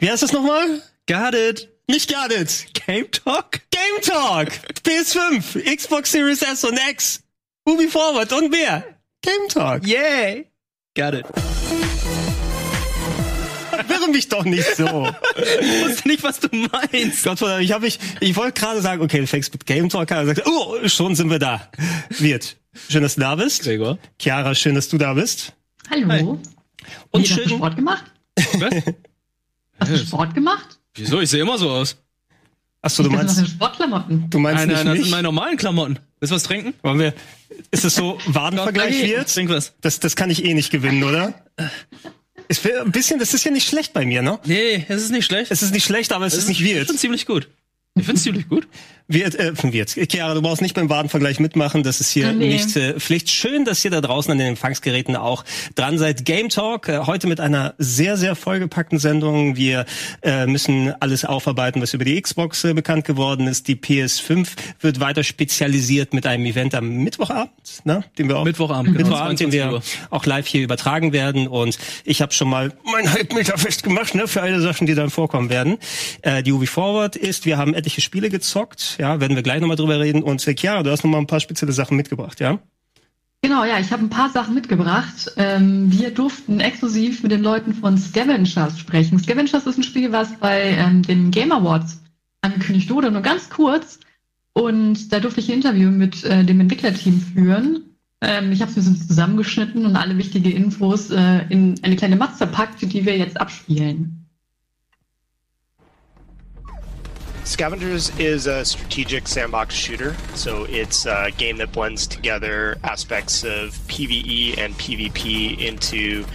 Wie heißt das nochmal? Got it. Nicht got it. Game Talk? Game Talk. PS5, Xbox Series S und X, Ubi Forward und mehr. Game Talk. Yay. Got it. Wirre mich doch nicht so. Ich wusste nicht, was du meinst. Gott, ich habe ich, ich wollte gerade sagen, okay, du fängst mit Game Talk an. Sagt, oh, schon sind wir da. Wirt, schön, dass du da bist. Gregor. Chiara, schön, dass du da bist. Hallo. Hi. Und Und Wie, schön, Sport gemacht? Was? Hast du Sport gemacht? Wieso? Ich sehe immer so aus. achso, du Das sind meinst, Sportklamotten. du meinst Nein, nein, nicht das sind mich? meine normalen Klamotten. Willst du was trinken? Wollen wir, ist es so Wadenvergleich Wirt? Trink was. Das, das kann ich eh nicht gewinnen, oder? Es wär ein bisschen, das ist ja nicht schlecht bei mir, ne? Nee, es ist nicht schlecht. Es ist nicht schlecht, aber es ist nicht Wirt. schon ziemlich gut. Ich find's ziemlich gut. Wird, äh, wird. Chiara, du brauchst nicht beim Wadenvergleich mitmachen, das ist hier Nee. nicht äh, Pflicht. Schön, dass ihr da draußen an den Empfangsgeräten auch dran seid. Game Talk, äh, heute mit einer sehr, sehr vollgepackten Sendung. Wir äh, müssen alles aufarbeiten, was über die Xbox äh, bekannt geworden ist. Die PS5 wird weiter spezialisiert mit einem Event am Mittwochabend, ne, den wir auch Mittwochabend, genau, Mittwochabend, den 22 wir auch live hier übertragen werden. Und ich habe schon mal mein Halbmeter festgemacht, ne, für alle Sachen, die dann vorkommen werden. Äh, die Ubi Forward ist, wir haben etliche Spiele gezockt, ja, werden wir gleich nochmal drüber reden. Und äh, Chiara, du hast nochmal ein paar spezielle Sachen mitgebracht, ja? Genau, ja, ich habe ein paar Sachen mitgebracht. Ähm, wir durften exklusiv mit den Leuten von Scavengers sprechen. Scavengers ist ein Spiel, was bei ähm, den Game Awards angekündigt wurde, nur ganz kurz. Und da durfte ich ein Interview mit äh, dem Entwicklerteam führen. Ähm, ich habe es mir so zusammengeschnitten und alle wichtige Infos äh, in eine kleine Matz verpackt, die wir jetzt abspielen. Scavengers is a strategic sandbox shooter, so it's a game that blends together aspects of PvE and PvP into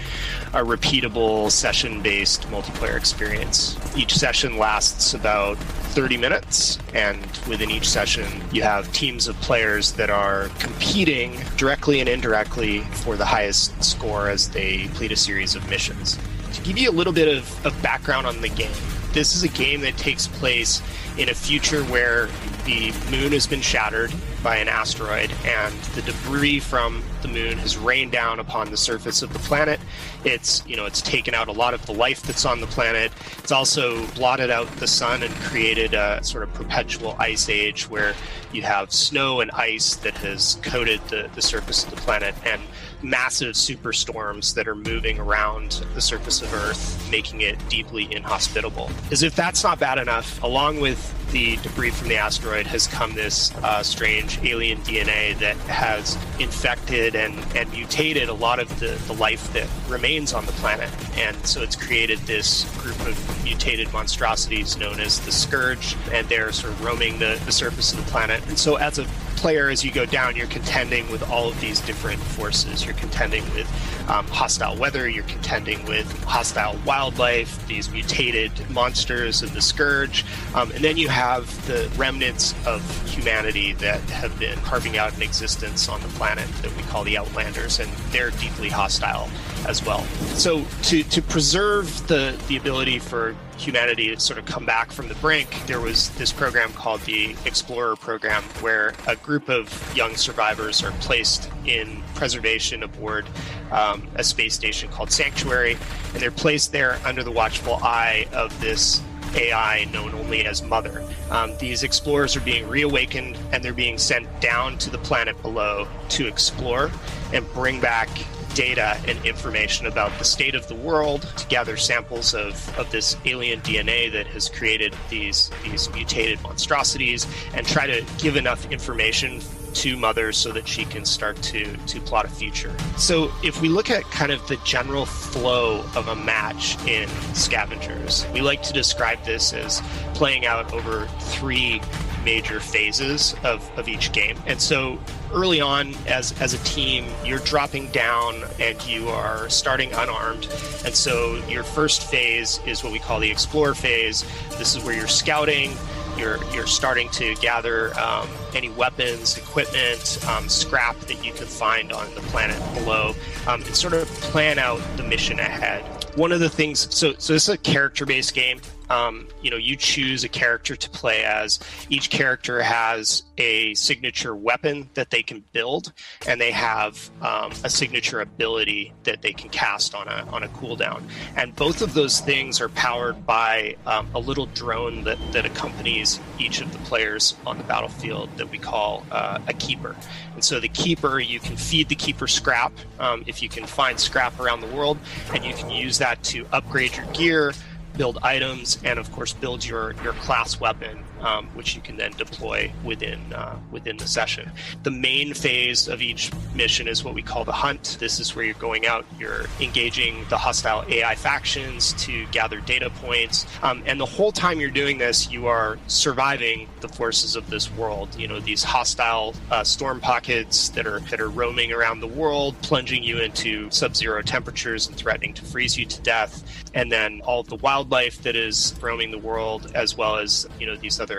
a repeatable session based multiplayer experience. Each session lasts about 30 minutes, and within each session, you have teams of players that are competing directly and indirectly for the highest score as they complete a series of missions. To give you a little bit of, of background on the game, this is a game that takes place in a future where the moon has been shattered by an asteroid and the debris from the moon has rained down upon the surface of the planet. It's, you know, it's taken out a lot of the life that's on the planet. It's also blotted out the sun and created a sort of perpetual ice age where you have snow and ice that has coated the, the surface of the planet and massive superstorms that are moving around the surface of Earth, making it deeply inhospitable. As if that's not bad enough, along with the debris from the asteroid has come this uh, strange alien DNA that has infected and, and mutated a lot of the, the life that remains on the planet. And so it's created this group of mutated monstrosities known as the Scourge, and they're sort of roaming the, the surface of the planet. And so as a player, as you go down, you're contending with all of these different forces. You're contending with um, hostile weather, you're contending with hostile wildlife, these mutated monsters and the scourge, um, and then you have the remnants of humanity that have been carving out an existence on the planet that we call the Outlanders, and they're deeply hostile as well. So to, to preserve the, the ability for humanity to sort of come back from the brink, there was this program called the Explorer Program, where a group of young survivors are placed in preservation aboard um, a space station called Sanctuary, and they're placed there under the watchful eye of this AI known only as Mother. Um, these explorers are being reawakened and they're being sent down to the planet below to explore and bring back data and information about the state of the world to gather samples of, of this alien DNA that has created these these mutated monstrosities and try to give enough information to mother so that she can start to to plot a future. So if we look at kind of the general flow of a match in scavengers, we like to describe this as playing out over three major phases of, of each game. And so early on as as a team, you're dropping down and you are starting unarmed. And so your first phase is what we call the explore phase. This is where you're scouting, you're you're starting to gather um, any weapons, equipment, um, scrap that you can find on the planet below, um, and sort of plan out the mission ahead. One of the things, so so this is a character-based game. Um, you know, you choose a character to play as. Each character has a signature weapon that they can build, and they have um, a signature ability that they can cast on a on a cooldown. And both of those things are powered by um, a little drone that that accompanies each of the players on the battlefield that we call uh, a keeper. And so the keeper, you can feed the keeper scrap um, if you can find scrap around the world, and you can use that to upgrade your gear, build items, and of course build your your class weapon, um, which you can then deploy within uh, within the session. The main phase of each mission is what we call the hunt. This is where you're going out, you're engaging the hostile AI factions to gather data points, um, and the whole time you're doing this, you are surviving the forces of this world. You know these hostile uh, storm pockets that are that are roaming around the world, plunging you into sub-zero temperatures and threatening to freeze you to death, and then all the wildlife that is roaming the world, as well as you know these other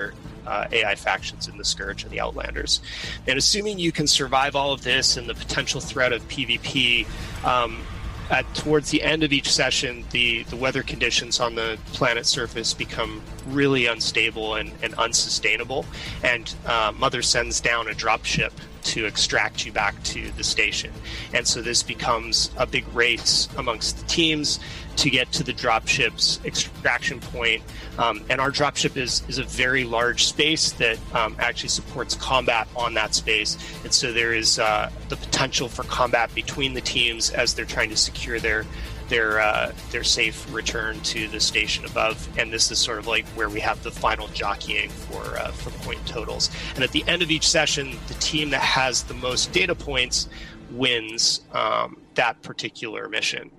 uh, AI factions in the Scourge and the Outlanders. And assuming you can survive all of this and the potential threat of PvP, um, at towards the end of each session, the, the weather conditions on the planet surface become really unstable and, and unsustainable. And uh, Mother sends down a dropship to extract you back to the station. And so this becomes a big race amongst the teams to get to the dropship's extraction point. Um, and our dropship is, is a very large space that um, actually supports combat on that space. And so there is uh, the potential for combat between the teams as they're trying to secure their their uh, their safe return to the station above. And this is sort of like where we have the final jockeying for uh, for point totals. And at the end of each session, the team that has the most data points wins um, that particular mission.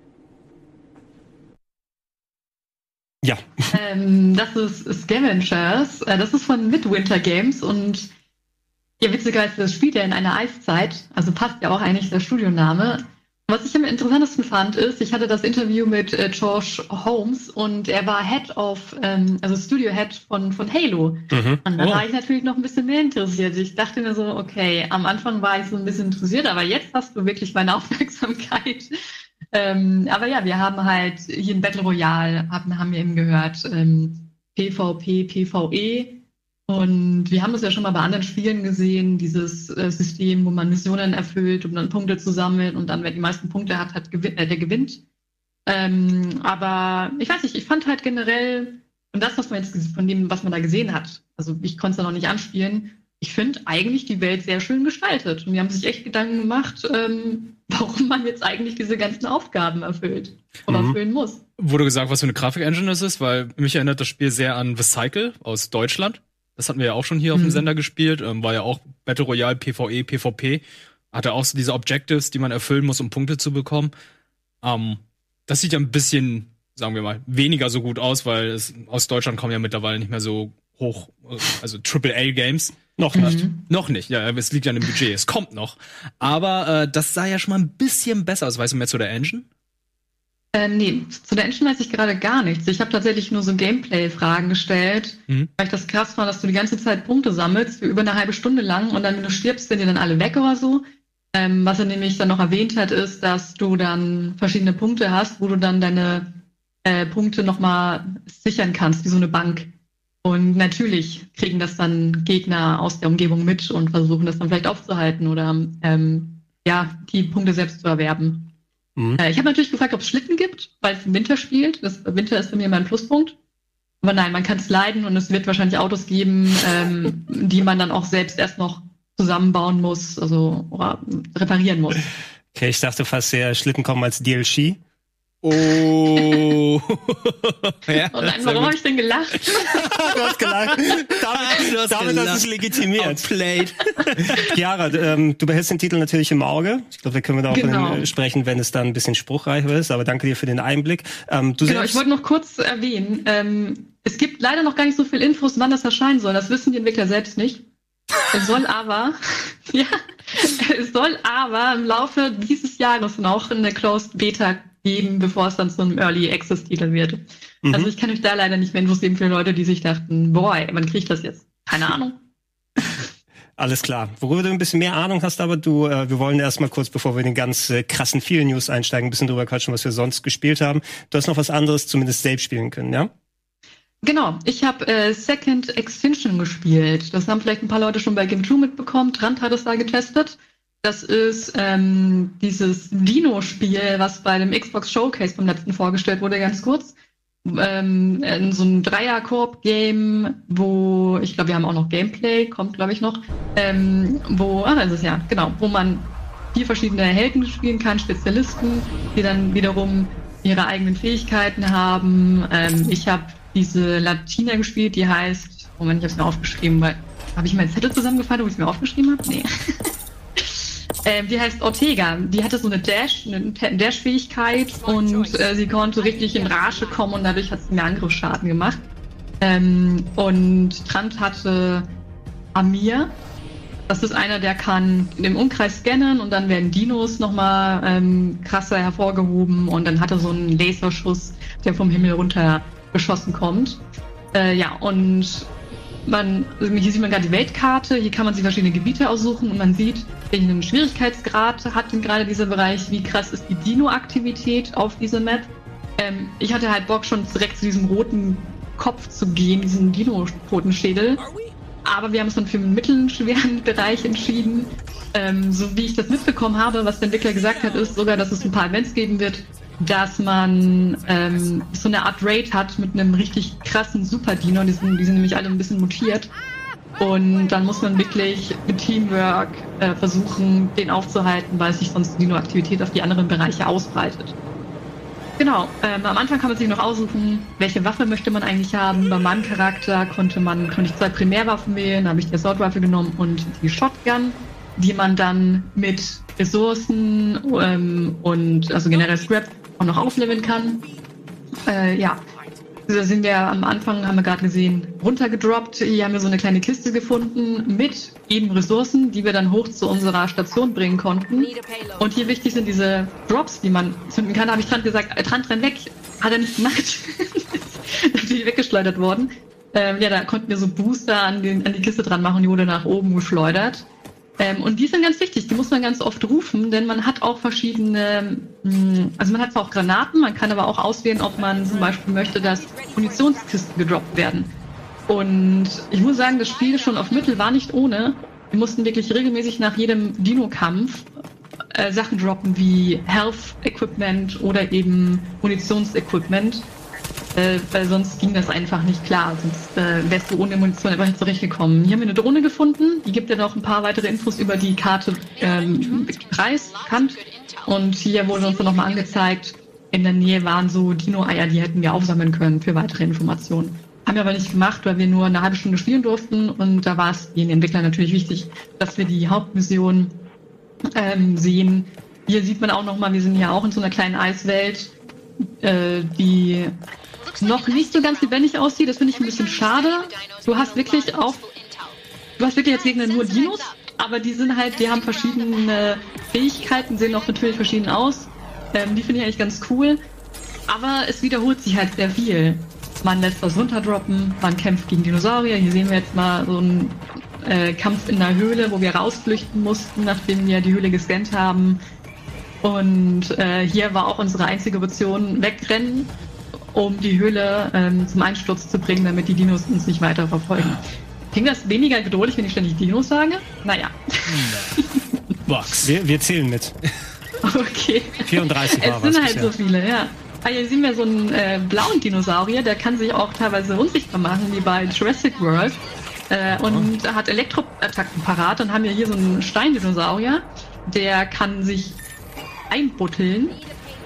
Ja. Ähm, das ist Scavengers. Äh, Das ist von Midwinter Games und ja, witzigerweise, das spielt ja in einer Eiszeit, also passt ja auch eigentlich der Studioname. Was ich am interessantesten fand, ist, ich hatte das Interview mit äh, George Holmes und er war Head of, ähm, also Studio Head von, von Halo. Mhm. Und da Oh. war ich natürlich noch ein bisschen mehr interessiert. Ich dachte mir so, okay, am Anfang war ich so ein bisschen interessiert, aber jetzt hast du wirklich meine Aufmerksamkeit. Ähm, aber ja, wir haben halt hier in Battle Royale, haben, haben wir eben gehört, ähm, PvP, PvE. Und wir haben das ja schon mal bei anderen Spielen gesehen, dieses äh, System, wo man Missionen erfüllt, um dann Punkte zu sammeln und dann, wer die meisten Punkte hat, hat gewin äh, der gewinnt. Ähm, aber ich weiß nicht, ich fand halt generell, und das, was man jetzt von dem, was man da gesehen hat, also ich konnte es da noch nicht anspielen, ich finde eigentlich die Welt sehr schön gestaltet. Und die haben sich echt Gedanken gemacht, ähm, warum man jetzt eigentlich diese ganzen Aufgaben erfüllt oder Mhm. erfüllen muss. Wurde gesagt, was für eine Grafik-Engine es ist, weil mich erinnert das Spiel sehr an The Cycle aus Deutschland. Das hatten wir ja auch schon hier auf dem Mhm. Sender gespielt. Ähm, war ja auch Battle Royale, PvE, PvP. Hatte auch so diese Objectives, die man erfüllen muss, um Punkte zu bekommen. Ähm, das sieht ja ein bisschen, sagen wir mal, weniger so gut aus, weil es, aus Deutschland kommen ja mittlerweile nicht mehr so hoch, äh, also AAA-Games. Noch nicht. Mhm. Noch nicht, ja, es liegt ja an dem Budget, es kommt noch. Aber äh, das sah ja schon mal ein bisschen besser aus. Weißt du mehr zu der Engine? Ähm, nee, zu der Engine weiß ich gerade gar nichts. Ich habe tatsächlich nur so Gameplay-Fragen gestellt, Mhm. weil ich das krass fand, dass du die ganze Zeit Punkte sammelst, für über eine halbe Stunde lang und dann, wenn du stirbst, sind die dann alle weg oder so. Ähm, was er nämlich dann noch erwähnt hat, ist, dass du dann verschiedene Punkte hast, wo du dann deine äh, Punkte nochmal sichern kannst, wie so eine Bank. Und natürlich kriegen das dann Gegner aus der Umgebung mit und versuchen das dann vielleicht aufzuhalten oder ähm, ja, die Punkte selbst zu erwerben. Mhm. Äh, ich habe natürlich gefragt, ob es Schlitten gibt, weil es im Winter spielt. Das Winter ist bei mir mein Pluspunkt. Aber nein, man kann es leiden und es wird wahrscheinlich Autos geben, ähm, die man dann auch selbst erst noch zusammenbauen muss, also oder reparieren muss. Okay, ich dachte fast, der Schlitten kommen als DLC. Oh. ja, Und nein, sehr warum habe ich denn gelacht? du hast gelacht. Damit, Du hast damit gelacht. hast du es legitimiert. Outplayed. Chiara, ähm, du behältst den Titel natürlich im Auge. Ich glaube, da können wir da auch Genau. sprechen, wenn es dann ein bisschen spruchreicher ist. Aber danke dir für den Einblick. Ähm, Genau, ich wollte noch kurz erwähnen, ähm, es gibt leider noch gar nicht so viel Infos, wann das erscheinen soll. Das wissen die Entwickler selbst nicht. Es soll aber, ja, es soll aber im Laufe dieses Jahres noch eine Closed Beta geben, bevor es dann zu einem Early Access Titel wird. Mhm. Also ich kann euch da leider nicht mehr Infos geben für Leute, die sich dachten, boah, ey, wann krieg ich das jetzt? Keine Ahnung. Alles klar. Worüber du ein bisschen mehr Ahnung hast, aber du, äh, wir wollen erstmal kurz, bevor wir in den ganz äh, krassen vielen News einsteigen, ein bisschen drüber quatschen, was wir sonst gespielt haben. Du hast noch was anderes zumindest selbst spielen können, ja? Genau, ich habe äh, Second Extinction gespielt. Das haben vielleicht ein paar Leute schon bei Game 2 mitbekommen. Trant hat es da getestet. Das ist ähm, dieses Dino-Spiel, was bei dem Xbox Showcase beim letzten vorgestellt wurde, ganz kurz. Ähm, so ein Dreier-Koop-Game, wo, ich glaube, wir haben auch noch Gameplay, kommt, glaube ich, noch, ähm, wo, ah, das ist ja, genau, wo man vier verschiedene Helden spielen kann, Spezialisten, die dann wiederum ihre eigenen Fähigkeiten haben. Ähm, ich habe diese Latina gespielt, die heißt, Moment, ich habe es mir aufgeschrieben, weil habe ich meinen Zettel zusammengefallen, wo ich es mir aufgeschrieben habe? Nee. ähm, die heißt Ortega. Die hatte so eine Dash, eine Dash-Fähigkeit und äh, sie konnte richtig in Rage kommen und dadurch hat sie mehr Angriffsschaden gemacht. Ähm, und Trant hatte Amir, das ist einer, der kann im Umkreis scannen und dann werden Dinos nochmal ähm, krasser hervorgehoben und dann hat er so einen Laserschuss, der vom Himmel runter geschossen kommt. Äh, ja, und man, hier sieht man gerade die Weltkarte, hier kann man sich verschiedene Gebiete aussuchen und man sieht, welchen Schwierigkeitsgrad hat denn gerade dieser Bereich, wie krass ist die Dino-Aktivität auf dieser Map. Ähm, ich hatte halt Bock schon direkt zu diesem roten Kopf zu gehen, diesen Dino-Totenschädel. Aber wir haben uns dann für einen mittelschweren Bereich entschieden. Ähm, so wie ich das mitbekommen habe, was der Entwickler gesagt hat, ist sogar, dass es ein paar Events geben wird, dass man ähm, so eine Art Raid hat mit einem richtig krassen Super-Dino. Die sind, die sind nämlich alle ein bisschen mutiert. Und dann muss man wirklich mit Teamwork äh, versuchen, den aufzuhalten, weil sich sonst die Dino-Aktivität auf die anderen Bereiche ausbreitet. Genau, ähm, am Anfang kann man sich noch aussuchen, welche Waffe möchte man eigentlich haben. Bei meinem Charakter konnte man konnte ich zwei Primärwaffen wählen, da habe ich die Assault Rifle genommen und die Shotgun, die man dann mit Ressourcen ähm, und also generell Scrap auch noch aufleveln kann. Äh, ja, da sind wir am Anfang, haben wir gerade gesehen, runtergedroppt. Hier haben wir so eine kleine Kiste gefunden mit eben Ressourcen, die wir dann hoch zu unserer Station bringen konnten. Und hier wichtig sind diese Drops, die man zünden kann. Da habe ich Trant gesagt, äh, Trant, renn weg. Hat er nicht gemacht. die weggeschleudert worden. Ähm, ja, da konnten wir so Booster an, den, an die Kiste dran machen, die wurde nach oben geschleudert. Ähm, und die sind ganz wichtig, die muss man ganz oft rufen, denn man hat auch verschiedene, mh, hm, also man hat zwar auch Granaten, man kann aber auch auswählen, ob man zum Beispiel möchte, dass Munitionskisten gedroppt werden. Und ich muss sagen, das Spiel schon auf Mittel war nicht ohne. Wir mussten wirklich regelmäßig nach jedem Dino-Kampf äh, Sachen droppen wie Health-Equipment oder eben Munitionsequipment. Äh, weil sonst ging das einfach nicht klar. Sonst äh, wärst du ohne Munition einfach nicht zurechtgekommen. Hier haben wir eine Drohne gefunden. Die gibt ja noch ein paar weitere Infos über die Karte ähm, Preis bekannt. Und hier wurde uns dann nochmal angezeigt, in der Nähe waren so Dino-Eier, die hätten wir aufsammeln können für weitere Informationen. Haben wir aber nicht gemacht, weil wir nur eine halbe Stunde spielen durften. Und da war es den Entwicklern natürlich wichtig, dass wir die Hauptmission ähm, sehen. Hier sieht man auch nochmal, wir sind ja auch in so einer kleinen Eiswelt, äh, die noch nicht so ganz lebendig aussieht. Das finde ich ein bisschen schade. Du hast wirklich auch, du hast wirklich als Gegner nur Dinos, aber die sind halt, die haben verschiedene Fähigkeiten, sehen auch natürlich verschieden aus. Ähm, die finde ich eigentlich ganz cool. Aber es wiederholt sich halt sehr viel. Man lässt was runterdroppen, man kämpft gegen Dinosaurier. Hier sehen wir jetzt mal so einen äh, Kampf in der Höhle, wo wir rausflüchten mussten, nachdem wir die Höhle gescannt haben. Und äh, hier war auch unsere einzige Option wegrennen um die Höhle ähm, zum Einsturz zu bringen, damit die Dinos uns nicht weiter verfolgen. Klingt das weniger geduldig, wenn ich ständig Dinos sage? Naja. Box. Wir, wir zählen mit. Okay. 34 war Es sind halt bisher. so viele, ja. Ah, hier sehen wir so einen äh, blauen Dinosaurier, der kann sich auch teilweise unsichtbar machen, wie bei Jurassic World. Äh, und oh. hat Elektroattacken parat. Dann haben wir hier so einen Steindinosaurier, der kann sich einbutteln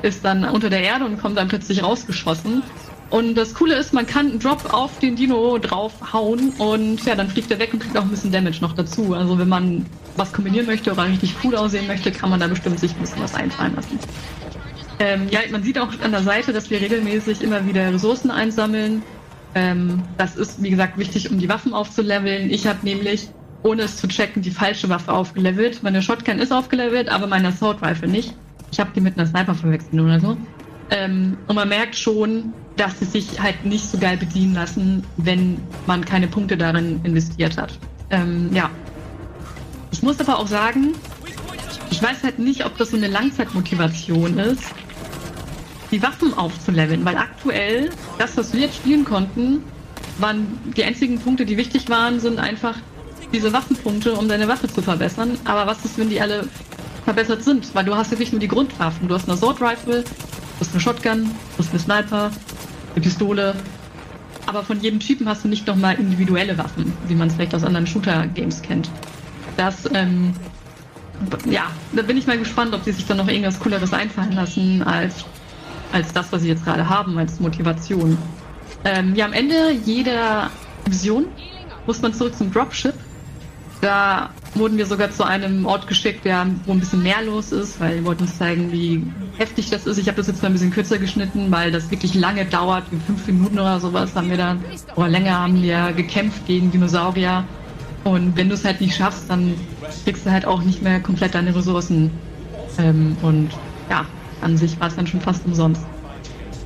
ist dann unter der Erde und kommt dann plötzlich rausgeschossen. Und das Coole ist, man kann einen Drop auf den Dino draufhauen und ja, dann fliegt er weg und kriegt auch ein bisschen Damage noch dazu. Also wenn man was kombinieren möchte oder richtig cool aussehen möchte, kann man da bestimmt sich ein bisschen was einfallen lassen. Ähm, ja, man sieht auch an der Seite, dass wir regelmäßig immer wieder Ressourcen einsammeln. Ähm, das ist, wie gesagt, wichtig, um die Waffen aufzuleveln. Ich habe nämlich, ohne es zu checken, die falsche Waffe aufgelevelt. Meine Shotgun ist aufgelevelt, aber meine Assault Rifle nicht. Ich habe die mit einer Sniper verwechselt oder so. Ähm, und man merkt schon, dass sie sich halt nicht so geil bedienen lassen, wenn man keine Punkte darin investiert hat. Ähm, ja. Ich muss aber auch sagen, ich weiß halt nicht, ob das so eine Langzeitmotivation ist, die Waffen aufzuleveln, weil aktuell, das, was wir jetzt spielen konnten, waren die einzigen Punkte, die wichtig waren, sind einfach diese Waffenpunkte, um deine Waffe zu verbessern. Aber was ist, wenn die alle verbessert sind? Weil du hast jetzt nicht nur die Grundwaffen. Du hast eine Sword Rifle, du hast eine Shotgun, du hast eine Sniper, eine Pistole. Aber von jedem Typen hast du nicht nochmal individuelle Waffen, wie man es vielleicht aus anderen Shooter-Games kennt. Das, ähm, ja, da bin ich mal gespannt, ob sie sich dann noch irgendwas Cooleres einfallen lassen als, als das, was sie jetzt gerade haben, als Motivation. Ähm, ja, am Ende jeder Mission muss man zurück zum Dropship. Da wurden wir sogar zu einem Ort geschickt, der, wo ein bisschen mehr los ist, weil wir wollten uns zeigen, wie heftig das ist. Ich habe das jetzt mal ein bisschen kürzer geschnitten, weil das wirklich lange dauert, wie fünf Minuten oder sowas haben wir dann, oder länger haben wir gekämpft gegen Dinosaurier. Und wenn du es halt nicht schaffst, dann kriegst du halt auch nicht mehr komplett deine Ressourcen. Ähm, und ja, an sich war es dann schon fast umsonst.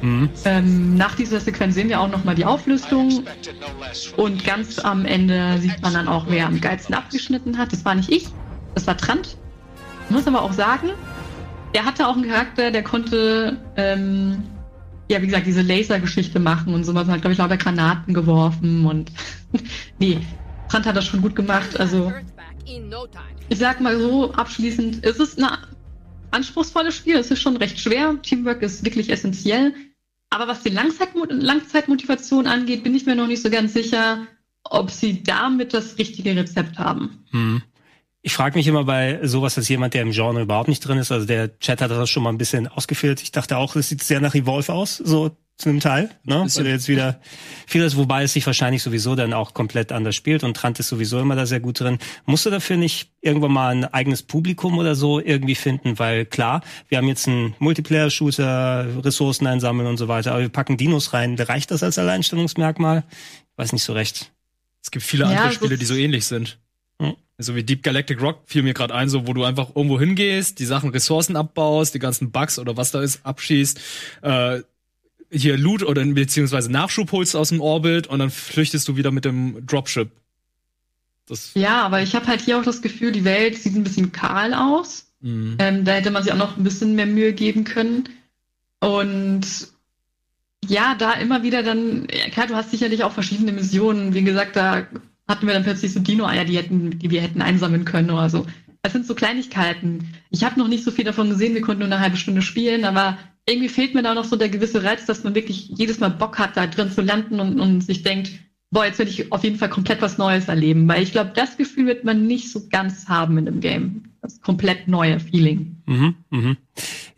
Mhm. Ähm, nach dieser Sequenz sehen wir auch nochmal die Auflösung und ganz am Ende sieht man dann auch, wer am geilsten abgeschnitten hat. Das war nicht ich, das war Trant. Ich muss aber auch sagen, er hatte auch einen Charakter, der konnte, ähm, ja, wie gesagt, diese Lasergeschichte machen und sowas. Hat, glaube ich, lauter Granaten geworfen und nee, Trant hat das schon gut gemacht. Also, ich sag mal so, abschließend, es ist ein anspruchsvolles Spiel, es ist schon recht schwer. Teamwork ist wirklich essentiell. Aber was die Langzeitmo Langzeitmotivation angeht, bin ich mir noch nicht so ganz sicher, ob sie damit das richtige Rezept haben. Hm. Ich frage mich immer bei sowas als jemand, der im Genre überhaupt nicht drin ist. Also der Chat hat das schon mal ein bisschen ausgeführt. Ich dachte auch, das sieht sehr nach Evolve aus, so zu einem Teil, ne? Weil jetzt wieder vieles, wobei es sich wahrscheinlich sowieso dann auch komplett anders spielt und Trant ist sowieso immer da sehr gut drin. Musst du dafür nicht irgendwann mal ein eigenes Publikum oder so irgendwie finden? Weil klar, wir haben jetzt einen Multiplayer-Shooter, Ressourcen einsammeln und so weiter, aber wir packen Dinos rein. Reicht das als Alleinstellungsmerkmal? Weiß nicht so recht. Es gibt viele andere ja, Spiele, die so ähnlich sind. Hm. So wie Deep Galactic Rock fiel mir gerade ein, so wo du einfach irgendwo hingehst, die Sachen Ressourcen abbaust, die ganzen Bugs oder was da ist, abschießt, äh, hier Loot oder beziehungsweise Nachschub holst aus dem Orbit und dann flüchtest du wieder mit dem Dropship. Das ja, aber ich habe halt hier auch das Gefühl, die Welt sieht ein bisschen kahl aus. Mhm. Ähm, da hätte man sich auch noch ein bisschen mehr Mühe geben können. Und ja, da immer wieder dann, ja, klar, du hast sicherlich auch verschiedene Missionen. Wie gesagt, da hatten wir dann plötzlich so Dino-Eier, die, hätten, die wir hätten einsammeln können oder so. Das sind so Kleinigkeiten. Ich habe noch nicht so viel davon gesehen, wir konnten nur eine halbe Stunde spielen, aber irgendwie fehlt mir da noch so der gewisse Reiz, dass man wirklich jedes Mal Bock hat, da drin zu landen und, und sich denkt, boah, jetzt will ich auf jeden Fall komplett was Neues erleben. Weil ich glaube, das Gefühl wird man nicht so ganz haben in dem Game. Das komplett neue Feeling. Mhm, mhm.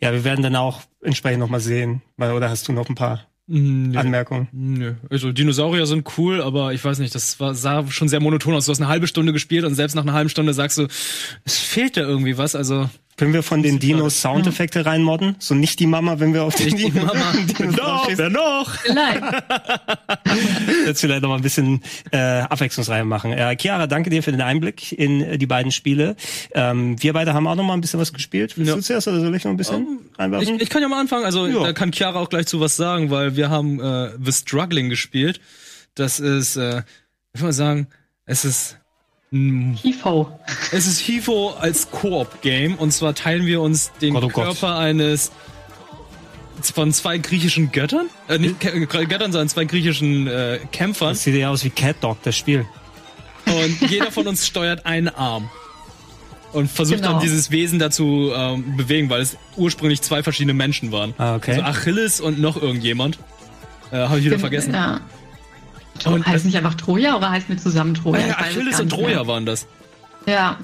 Ja, wir werden dann auch entsprechend nochmal sehen. Oder hast du noch ein paar Nö. Anmerkungen? Nö. Also Dinosaurier sind cool, aber ich weiß nicht, das war, sah schon sehr monoton aus. Du hast eine halbe Stunde gespielt und selbst nach einer halben Stunde sagst du, es fehlt da irgendwie was. Also können wir von den Dinos Soundeffekte reinmodden? So nicht die Mama, wenn wir auf den Dinos, Dinos noch, wer noch? Vielleicht. Jetzt vielleicht noch mal ein bisschen äh, abwechslungsreich machen. Äh, Chiara, danke dir für den Einblick in äh, die beiden Spiele. Ähm, wir beide haben auch noch mal ein bisschen was gespielt. Willst ja. du zuerst oder soll ich noch ein bisschen um, reinwerfen? Ich, ich, kann ja mal anfangen. Also ja. da kann Chiara auch gleich zu was sagen, weil wir haben äh, The Struggling gespielt. Das ist, äh, ich würde mal sagen, es ist HIFO. Es ist HIFO als Koop-Game und zwar teilen wir uns den Gott, oh Körper Gott. eines von zwei griechischen Göttern? Äh, nicht Göttern, sondern zwei griechischen äh, Kämpfern. Das sieht ja aus wie Cat Dog, das Spiel. Und jeder von uns steuert einen Arm. Und versucht genau. dann dieses Wesen dazu ähm, bewegen, weil es ursprünglich zwei verschiedene Menschen waren. Ah, okay. Also Achilles und noch irgendjemand. Äh, Habe ich wieder vergessen. Ja. Und heißt nicht einfach Troja oder heißt mit zusammen Troja? Ja, Achilles und Troja mehr. waren das. Ja.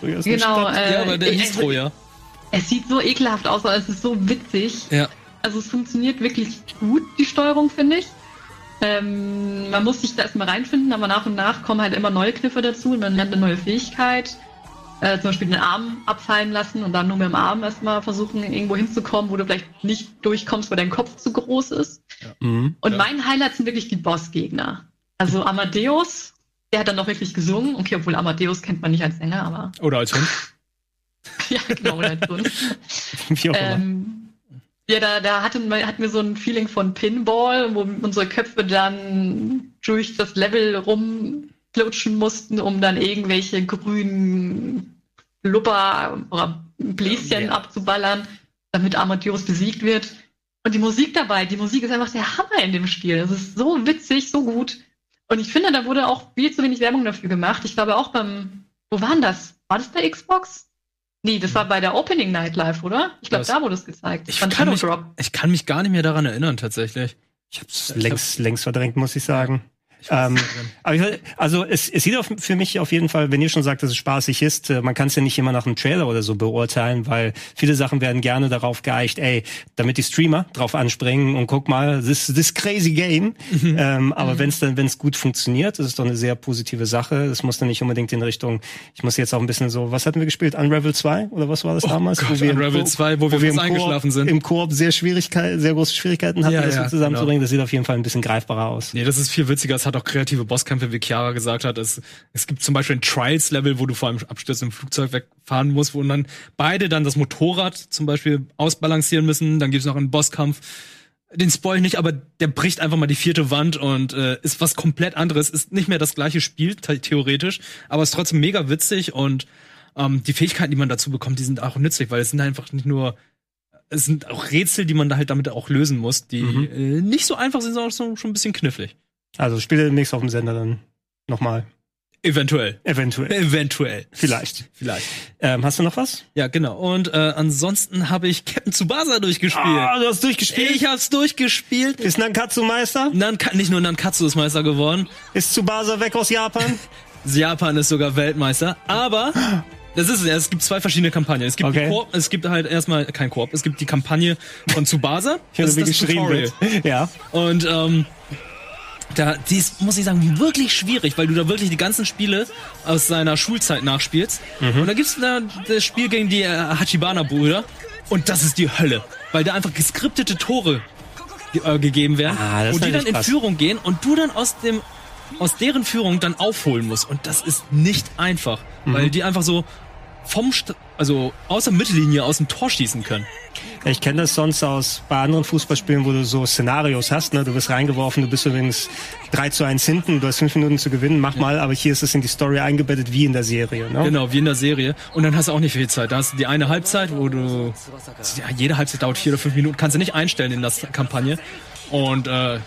Troja ist genau. Äh, ja, aber der hieß Troja. Es sieht so ekelhaft aus, aber es ist so witzig. Ja. Also es funktioniert wirklich gut, die Steuerung, finde ich. Ähm, man muss sich da erstmal reinfinden, aber nach und nach kommen halt immer neue Kniffe dazu und man lernt eine neue Fähigkeit äh, zum Beispiel den Arm abfallen lassen und dann nur mit dem Arm erstmal versuchen, irgendwo hinzukommen, wo du vielleicht nicht durchkommst, weil dein Kopf zu groß ist. Ja. Mhm, und ja. mein Highlight sind wirklich die Bossgegner. Also Amadeus, der hat dann noch wirklich gesungen. Okay, obwohl Amadeus kennt man nicht als Sänger, aber. Oder als Hund. ja, genau, oder als Hund. Wie auch immer. Ähm, ja, da, da hatten, wir, hatten wir so ein Feeling von Pinball, wo unsere Köpfe dann durch das Level rumplutschen mussten, um dann irgendwelche grünen Blubber oder Bläschen ja. abzuballern, damit Amadeus besiegt wird. Und die Musik dabei, die Musik ist einfach der Hammer in dem Spiel. Es ist so witzig, so gut. Und ich finde, da wurde auch viel zu wenig Werbung dafür gemacht. Ich glaube auch beim, wo war denn das? War das bei Xbox? Nee, das war bei der Opening Night Live, oder? Ich glaube, da wurde es gezeigt. Ich kann, mich, ich kann mich gar nicht mehr daran erinnern, tatsächlich. Ich hab's längst, längst verdrängt, muss ich sagen. Ähm, aber ich, also es, es sieht auf, für mich auf jeden Fall, wenn ihr schon sagt, dass es spaßig ist, äh, man kann es ja nicht immer nach einem Trailer oder so beurteilen, weil viele Sachen werden gerne darauf geeicht, ey, damit die Streamer drauf anspringen und guck mal, this, this crazy game. Ähm, aber wenn es dann, wenn es gut funktioniert, das ist doch eine sehr positive Sache. Es muss dann nicht unbedingt in Richtung, ich muss jetzt auch ein bisschen so, was hatten wir gespielt? Unravel 2 oder was war das damals? Gott, im Unravel Ko- 2, wo wir fast im eingeschlafen Koop, sind. Im Koop sehr Schwierigkeiten, sehr große Schwierigkeiten hatten, Ja, das ja, zusammenzubringen. Das sieht auf jeden Fall ein bisschen greifbarer aus. Nee, das ist viel witziger. Es hat auch kreative Bosskämpfe, wie Chiara gesagt hat. Es, es gibt zum Beispiel ein Trials-Level, wo du vor einem abstürzenden Flugzeug wegfahren musst, wo dann beide dann das Motorrad zum Beispiel ausbalancieren müssen. Dann gibt's noch einen Bosskampf. Den spoil ich nicht, aber der bricht einfach mal die vierte Wand und äh, ist was komplett anderes. Ist nicht mehr das gleiche Spiel, the theoretisch, aber ist trotzdem mega witzig und ähm, die Fähigkeiten, die man dazu bekommt, die sind auch nützlich, weil es sind einfach nicht nur es sind auch Rätsel, die man da halt damit auch lösen muss, die Mhm. äh, nicht so einfach sind, sondern so, schon ein bisschen knifflig. Also spiele demnächst auf dem Sender dann nochmal. Eventuell. Eventuell. Eventuell. Vielleicht. Vielleicht. Ähm, hast du noch was? Ja, genau. Und äh, ansonsten habe ich Captain Tsubasa durchgespielt. Ah, du hast durchgespielt. ich hab's durchgespielt. Ist Nankatsu Meister? Nanka nicht nur Nankatsu ist Meister geworden, Ist Tsubasa weg aus Japan? Japan ist sogar Weltmeister, aber das ist es. Es gibt zwei verschiedene Kampagnen. Es gibt Okay. Koop, es gibt halt erstmal kein Koop. Es gibt die Kampagne von Tsubasa. Ich das wie ist das geschrieben Tutorial. wird. Ja. Und ähm, da, die ist, muss ich sagen, wirklich schwierig, weil du da wirklich die ganzen Spiele aus seiner Schulzeit nachspielst. Mhm. Und da gibt's da das Spiel gegen die äh, Hachibana-Brüder. Und das ist die Hölle, weil da einfach geskriptete Tore äh, gegeben werden, Ah, ist die dann in. Führung gehen und du dann aus dem aus deren Führung dann aufholen musst. Und das ist nicht einfach, Mhm. weil die einfach so vom St also aus der Mittellinie aus dem Tor schießen können. Ich kenne das sonst aus bei anderen Fußballspielen, wo du so Szenarios hast. Ne? Du bist reingeworfen, du bist übrigens 3 zu 1 hinten, du hast fünf Minuten zu gewinnen, mach mal, aber hier ist es in die Story eingebettet wie in der Serie. Ne? Genau, wie in der Serie. Und dann hast du auch nicht viel Zeit. Da hast du die eine Halbzeit, wo du. Ja, jede Halbzeit dauert vier oder fünf Minuten, kannst du nicht einstellen in das Kampagne. Und äh,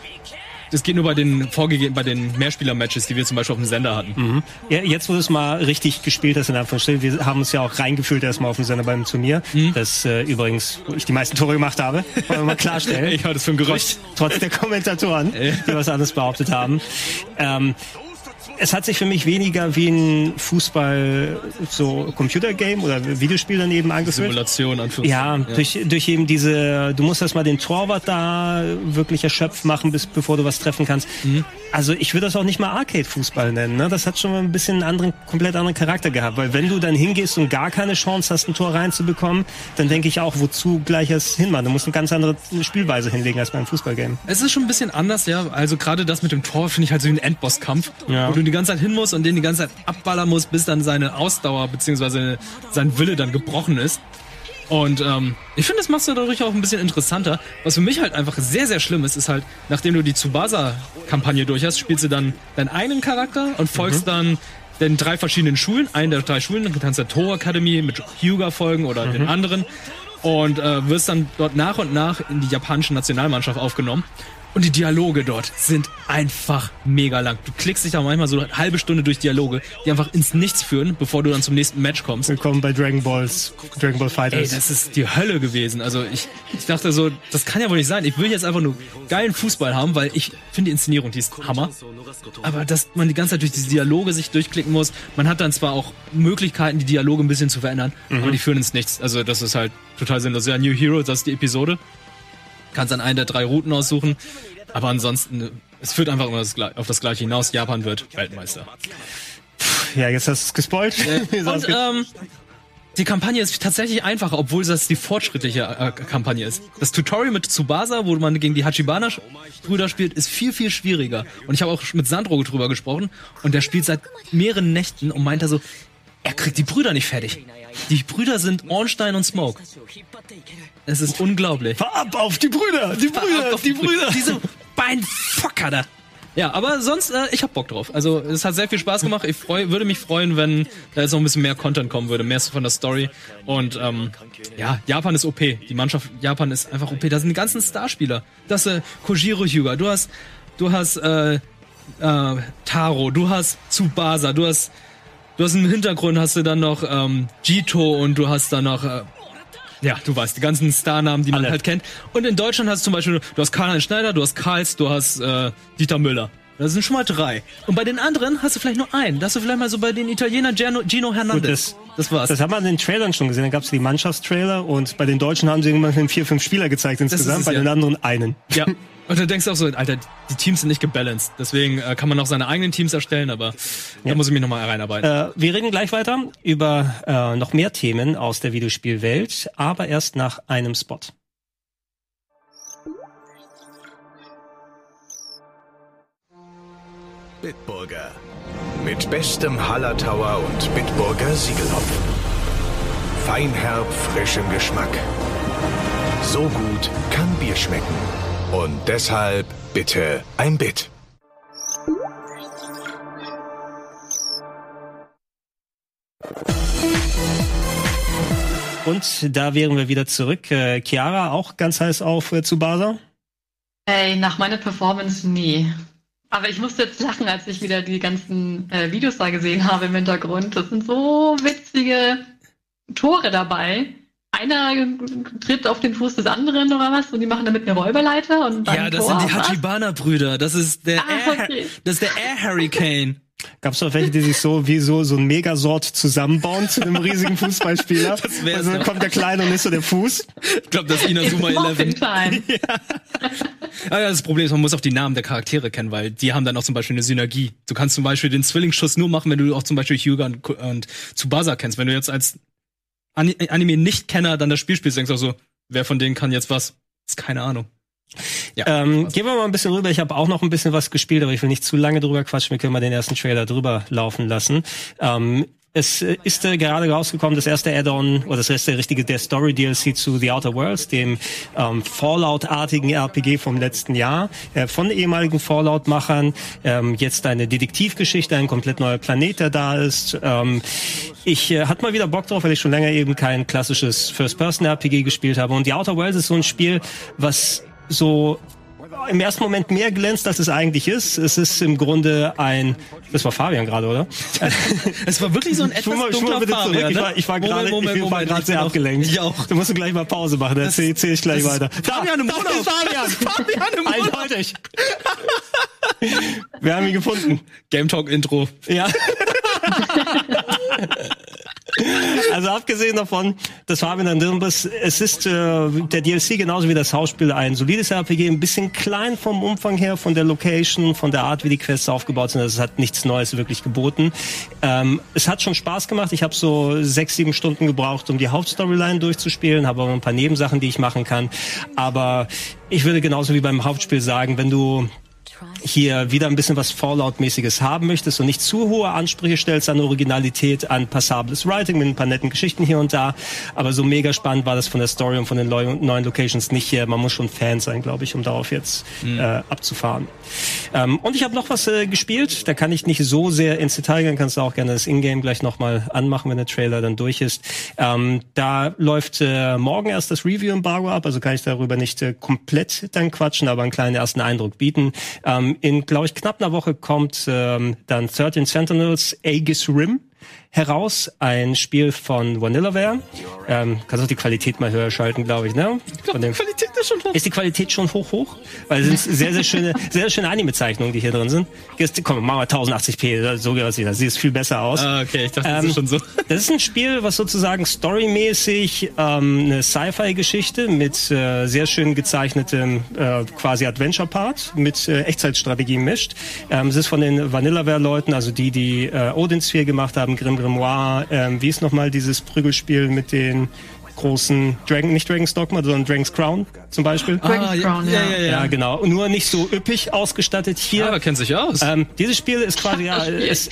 das geht nur bei den vorgegeben, bei den Mehrspieler-Matches, die wir zum Beispiel auf dem Sender hatten. Ja, jetzt, wo du es mal richtig gespielt hast, in Anführungsstrichen, wir haben uns ja auch reingefühlt erstmal auf dem Sender beim Turnier, das äh, übrigens, wo ich die meisten Tore gemacht habe, wollen wir mal klarstellen. Ich halte das für ein Gerücht. trotz, trotz der Kommentatoren, die was anderes behauptet haben. Ähm, es hat sich für mich weniger wie ein Fußball, so Computergame oder Videospiel daneben angefühlt. Simulation, Anführungszeichen. Ja, durch, durch eben diese, du musst erst mal den Torwart da wirklich erschöpft machen, bis, bevor du was treffen kannst. Also ich würde das auch nicht mal Arcade-Fußball nennen. Ne? Das hat schon mal ein bisschen einen anderen, komplett anderen Charakter gehabt. Weil wenn du dann hingehst und gar keine Chance hast, ein Tor reinzubekommen, dann denke ich auch, wozu gleich das hinmachen? Du musst eine ganz andere Spielweise hinlegen als beim Fußballgame. Es ist schon ein bisschen anders, ja. Also gerade das mit dem Tor finde ich halt so wie ein Endbosskampf, Ja. wo du die ganze Zeit hin musst und den die ganze Zeit abballern musst, bis dann seine Ausdauer bzw. sein Wille dann gebrochen ist. Und ähm, ich finde, das machst du dadurch auch ein bisschen interessanter. Was für mich halt einfach sehr, sehr schlimm ist, ist halt, nachdem du die Tsubasa-Kampagne durch hast, spielst du dann deinen eigenen Charakter und folgst dann den drei verschiedenen Schulen, einen der drei Schulen, dann kannst du der Toro Academy mit Hyuga folgen oder den anderen und äh, wirst dann dort nach und nach in die japanische Nationalmannschaft aufgenommen. Und die Dialoge dort sind einfach mega lang. Du klickst dich da manchmal so eine halbe Stunde durch Dialoge, die einfach ins Nichts führen, bevor du dann zum nächsten Match kommst. Willkommen bei Dragon Balls, Dragon Ball Ey, Fighters. das ist die Hölle gewesen. Also ich, ich dachte so, das kann ja wohl nicht sein. Ich will jetzt einfach nur geilen Fußball haben, weil ich finde die Inszenierung, die ist Hammer. Aber dass man die ganze Zeit durch diese Dialoge sich durchklicken muss, man hat dann zwar auch Möglichkeiten, die Dialoge ein bisschen zu verändern, aber die führen ins Nichts. Also das ist halt total sinnlos. Ja, New Hero, das ist die Episode. Kannst dann eine der drei Routen aussuchen. Aber ansonsten, es führt einfach immer das, auf das Gleiche hinaus. Japan wird Weltmeister. ja, jetzt hast du es gespoilt. Hast Und ähm, die Kampagne ist tatsächlich einfacher, obwohl das die fortschrittliche äh, Kampagne ist. Das Tutorial mit Tsubasa, wo man gegen die Hachibana-Brüder spielt, ist viel, viel schwieriger. Und ich habe auch mit Sandro drüber gesprochen und der spielt seit mehreren Nächten und meint er so, kriegt die Brüder nicht fertig. Die Brüder sind Ornstein und Smoke. Es ist unglaublich. Fahr ab auf die Brüder, die Brüder, Auf die Brüder. Diese Beinfucker da. Ja, aber sonst, äh, ich hab Bock drauf. Also es hat sehr viel Spaß gemacht. Ich freu, würde mich freuen, wenn da jetzt noch ein bisschen mehr Content kommen würde, mehr von der Story. Und ähm, ja, Japan ist OP. Die Mannschaft Japan ist einfach OP. Da sind die ganzen Starspieler. Das äh, Kojiro Hyuga. Du hast, du hast äh, äh, Taro, du hast Tsubasa, du hast du hast im Hintergrund hast du dann noch ähm, Jito und du hast dann noch äh, ja, du weißt, die ganzen Starnamen, die man Alle. halt kennt. Und in Deutschland hast du zum Beispiel, du hast Karl-Heinz Schneider, du hast Karls, du hast äh, Dieter Müller. Das sind schon mal drei. Und bei den anderen hast du vielleicht nur einen. Da hast du vielleicht mal so bei den Italienern Gino, Gino Hernandez. Gut, das war's. Das haben wir in den Trailern schon gesehen. Da gab es die Mannschaftstrailer und bei den Deutschen haben sie irgendwann vier, fünf Spieler gezeigt insgesamt, es, bei ja. den anderen einen. Ja. Und dann denkst du auch so, Alter, die Teams sind nicht gebalanced. Deswegen äh, kann man auch seine eigenen Teams erstellen, aber da muss ich mich nochmal reinarbeiten. Äh, wir reden gleich weiter über äh, noch mehr Themen aus der Videospielwelt, aber erst nach einem Spot. Bitburger. Mit bestem Hallertauer und Bitburger Siegelhopfen. Feinherb, frischem Geschmack. So gut kann Bier schmecken. Und deshalb bitte ein Bit. Und da wären wir wieder zurück. Äh, Chiara auch ganz heiß auf äh, Tsubasa. Ey, nach meiner Performance, nee. Aber ich musste jetzt lachen, als ich wieder die ganzen äh, Videos da gesehen habe im Hintergrund. Das sind so witzige Tore dabei. Einer tritt auf den Fuß des anderen oder was und die machen damit eine Räuberleiter und dann ja, das Tor, sind die? Hachibana-Brüder. Das ist der Ah, Air, okay. das ist der Air Hurricane. Gab es doch welche, die sich so wie so, so ein Megasort zusammenbauen zu einem riesigen Fußballspieler? Das wär's also dann kommt der Kleine und ist so der Fuß. Ich glaube, das ist Inazuma Morphin 11. Time. Ah, ja, das Problem ist, man muss auch die Namen der Charaktere kennen, weil die haben dann auch zum Beispiel eine Synergie. Du kannst zum Beispiel den Zwillingsschuss nur machen, wenn du auch zum Beispiel Hyuga und, und Tsubasa kennst. Wenn du jetzt als Anime-Nicht-Kenner dann das Spiel spielst, denkst du auch so, wer von denen kann jetzt was? Ist keine Ahnung. Ja. Ähm, gehen wir mal ein bisschen rüber. Ich habe auch noch ein bisschen was gespielt, aber ich will nicht zu lange drüber quatschen. Wir können mal den ersten Trailer drüber laufen lassen. Ähm, es äh, ist äh, gerade rausgekommen, das erste Add-on oder das erste richtige der Story DLC zu The Outer Worlds, dem ähm, Fallout-artigen RPG vom letzten Jahr, äh, von ehemaligen Fallout-Machern. Ähm, jetzt eine Detektivgeschichte, ein komplett neuer Planet, der da ist. Ähm, ich äh, hatte mal wieder Bock drauf, weil ich schon länger eben kein klassisches First-Person-RPG gespielt habe. Und The Outer Worlds ist so ein Spiel, was so im ersten Moment mehr glänzt, als es eigentlich ist. Es ist im Grunde ein, das war Fabian gerade, oder? Es war wirklich so ein mal, etwas mal dunkler bitte Fabian, zurück. Ich ne? war, ich war gerade, ich war gerade sehr abgelenkt. Ich auch. Du musst gleich mal Pause machen, dann erzähl erzähl ich gleich weiter. Fabian im Urlaub. Fabian! Fabian im Urlaub. Eindeutig! Wir haben ihn gefunden. Game Talk Intro. Ja. Also abgesehen davon, dass Fabian drin ist, es ist äh, der DLC genauso wie das Hausspiel ein solides RPG, ein bisschen klein vom Umfang her, von der Location, von der Art, wie die Quests aufgebaut sind. Also es hat nichts Neues wirklich geboten. Ähm, es hat schon Spaß gemacht. Ich habe so sechs, sieben Stunden gebraucht, um die Hauptstoryline durchzuspielen, habe aber ein paar Nebensachen, die ich machen kann. Aber ich würde genauso wie beim Hauptspiel sagen, wenn du hier wieder ein bisschen was Fallout-mäßiges haben möchtest und nicht zu hohe Ansprüche stellst an Originalität, an passables Writing mit ein paar netten Geschichten hier und da. Aber so mega spannend war das von der Story und von den neuen Locations nicht hier. Man muss schon Fan sein, glaube ich, um darauf jetzt äh, abzufahren. Ähm, und ich habe noch was äh, gespielt. Da kann ich nicht so sehr ins Detail gehen. Kannst du auch gerne das Ingame gleich nochmal anmachen, wenn der Trailer dann durch ist. Ähm, da läuft äh, morgen erst das Review-Embargo ab. Also kann ich darüber nicht äh, komplett dann quatschen, aber einen kleinen ersten Eindruck bieten. Ähm, in, glaube ich, knapp einer Woche kommt ähm, dann 13 Sentinels Aegis Rim heraus, ein Spiel von Vanillaware. Ähm, kannst auch die Qualität mal höher schalten, glaube ich, ne? Von dem- Qualität ist schon hoch. ist die Qualität schon hoch hoch? Weil es sind sehr, sehr schöne, sehr, sehr schöne Anime-Zeichnungen, die hier drin sind. Jetzt, komm, machen wir 1080p, so geht das wieder. Sieht viel besser aus. Ah, okay, ich dachte, das Ähm, ist schon so. Das ist ein Spiel, was sozusagen storymäßig ähm, eine Sci-Fi-Geschichte mit äh, sehr schön gezeichnetem äh, quasi Adventure-Part mit äh, Echtzeitstrategie mischt. Ähm, es ist von den Vanillaware-Leuten, also die, die äh, Odin Sphere gemacht haben, Grim Grimoire, ähm, wie ist nochmal dieses Prügelspiel mit den großen Dragon, nicht Dragon's Dogma, sondern Dragon's Crown zum Beispiel. Dragon's Ah, ja, Crown, ja, ja. ja, ja. Ja, genau. Und Nur nicht so üppig ausgestattet hier. Ja, aber kennt sich aus. Ähm, dieses Spiel ist quasi ja, es, äh,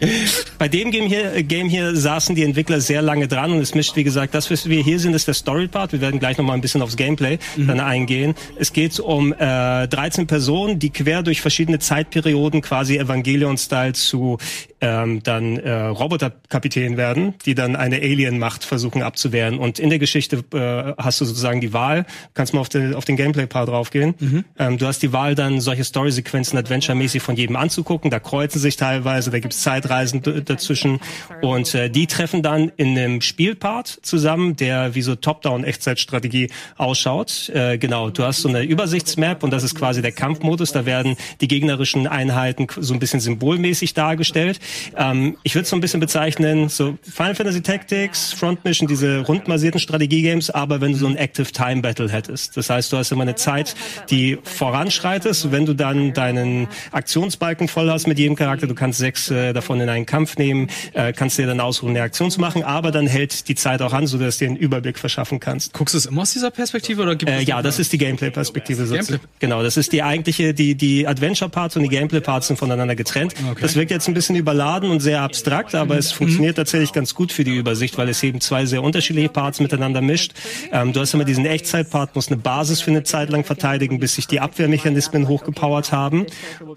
Bei dem Game hier, Game hier saßen die Entwickler sehr lange dran und es mischt, wie gesagt, das, was wir hier sind, ist der Story-Part. Wir werden gleich nochmal ein bisschen aufs Gameplay mhm. dann eingehen. Es geht um äh, 13 Personen, die quer durch verschiedene Zeitperioden quasi Evangelion-Style zu ähm, dann äh, Roboterkapitän werden, die dann eine Alien-Macht versuchen abzuwehren. Und in der Geschichte äh, hast du sozusagen die Wahl, kannst mal auf, den auf den Gameplay-Part draufgehen. Mhm. Ähm, du hast die Wahl, dann solche Story-Sequenzen Adventure-mäßig von jedem anzugucken. Da kreuzen sich teilweise, da gibt's Zeitreisen dazwischen. Und äh, die treffen dann in einem Spielpart zusammen, der wie so Top-Down-Echtzeitstrategie ausschaut. Äh, genau, du hast so eine Übersichtsmap und das ist quasi der Kampfmodus. Da werden die gegnerischen Einheiten so ein bisschen symbolmäßig dargestellt. Ähm, ich würde es so ein bisschen bezeichnen, so Final Fantasy Tactics, Front Mission, diese rundbasierten Strategiegames, aber wenn du so ein Active Time Battle hättest. Das heißt, du hast immer eine Zeit, die voranschreitest. Wenn du dann deinen Aktionsbalken voll hast mit jedem Charakter, du kannst sechs äh, davon in einen Kampf nehmen, äh, kannst dir dann ausruhen, eine Aktion zu machen, aber dann hält die Zeit auch an, so dass du dir einen Überblick verschaffen kannst. Guckst du es immer aus dieser Perspektive oder gibt äh, Ja, das ist die Gameplay-Perspektive. Gameplay. Genau, das ist die eigentliche, die, die Adventure-Parts und die Gameplay-Parts sind voneinander getrennt. Okay. Das wirkt jetzt ein bisschen überladen überladen und sehr abstrakt, aber es funktioniert tatsächlich ganz gut für die Übersicht, weil es eben zwei sehr unterschiedliche Parts miteinander mischt. Ähm, du hast immer diesen Echtzeit-Part, musst eine Basis für eine Zeit lang verteidigen, bis sich die Abwehrmechanismen hochgepowert haben.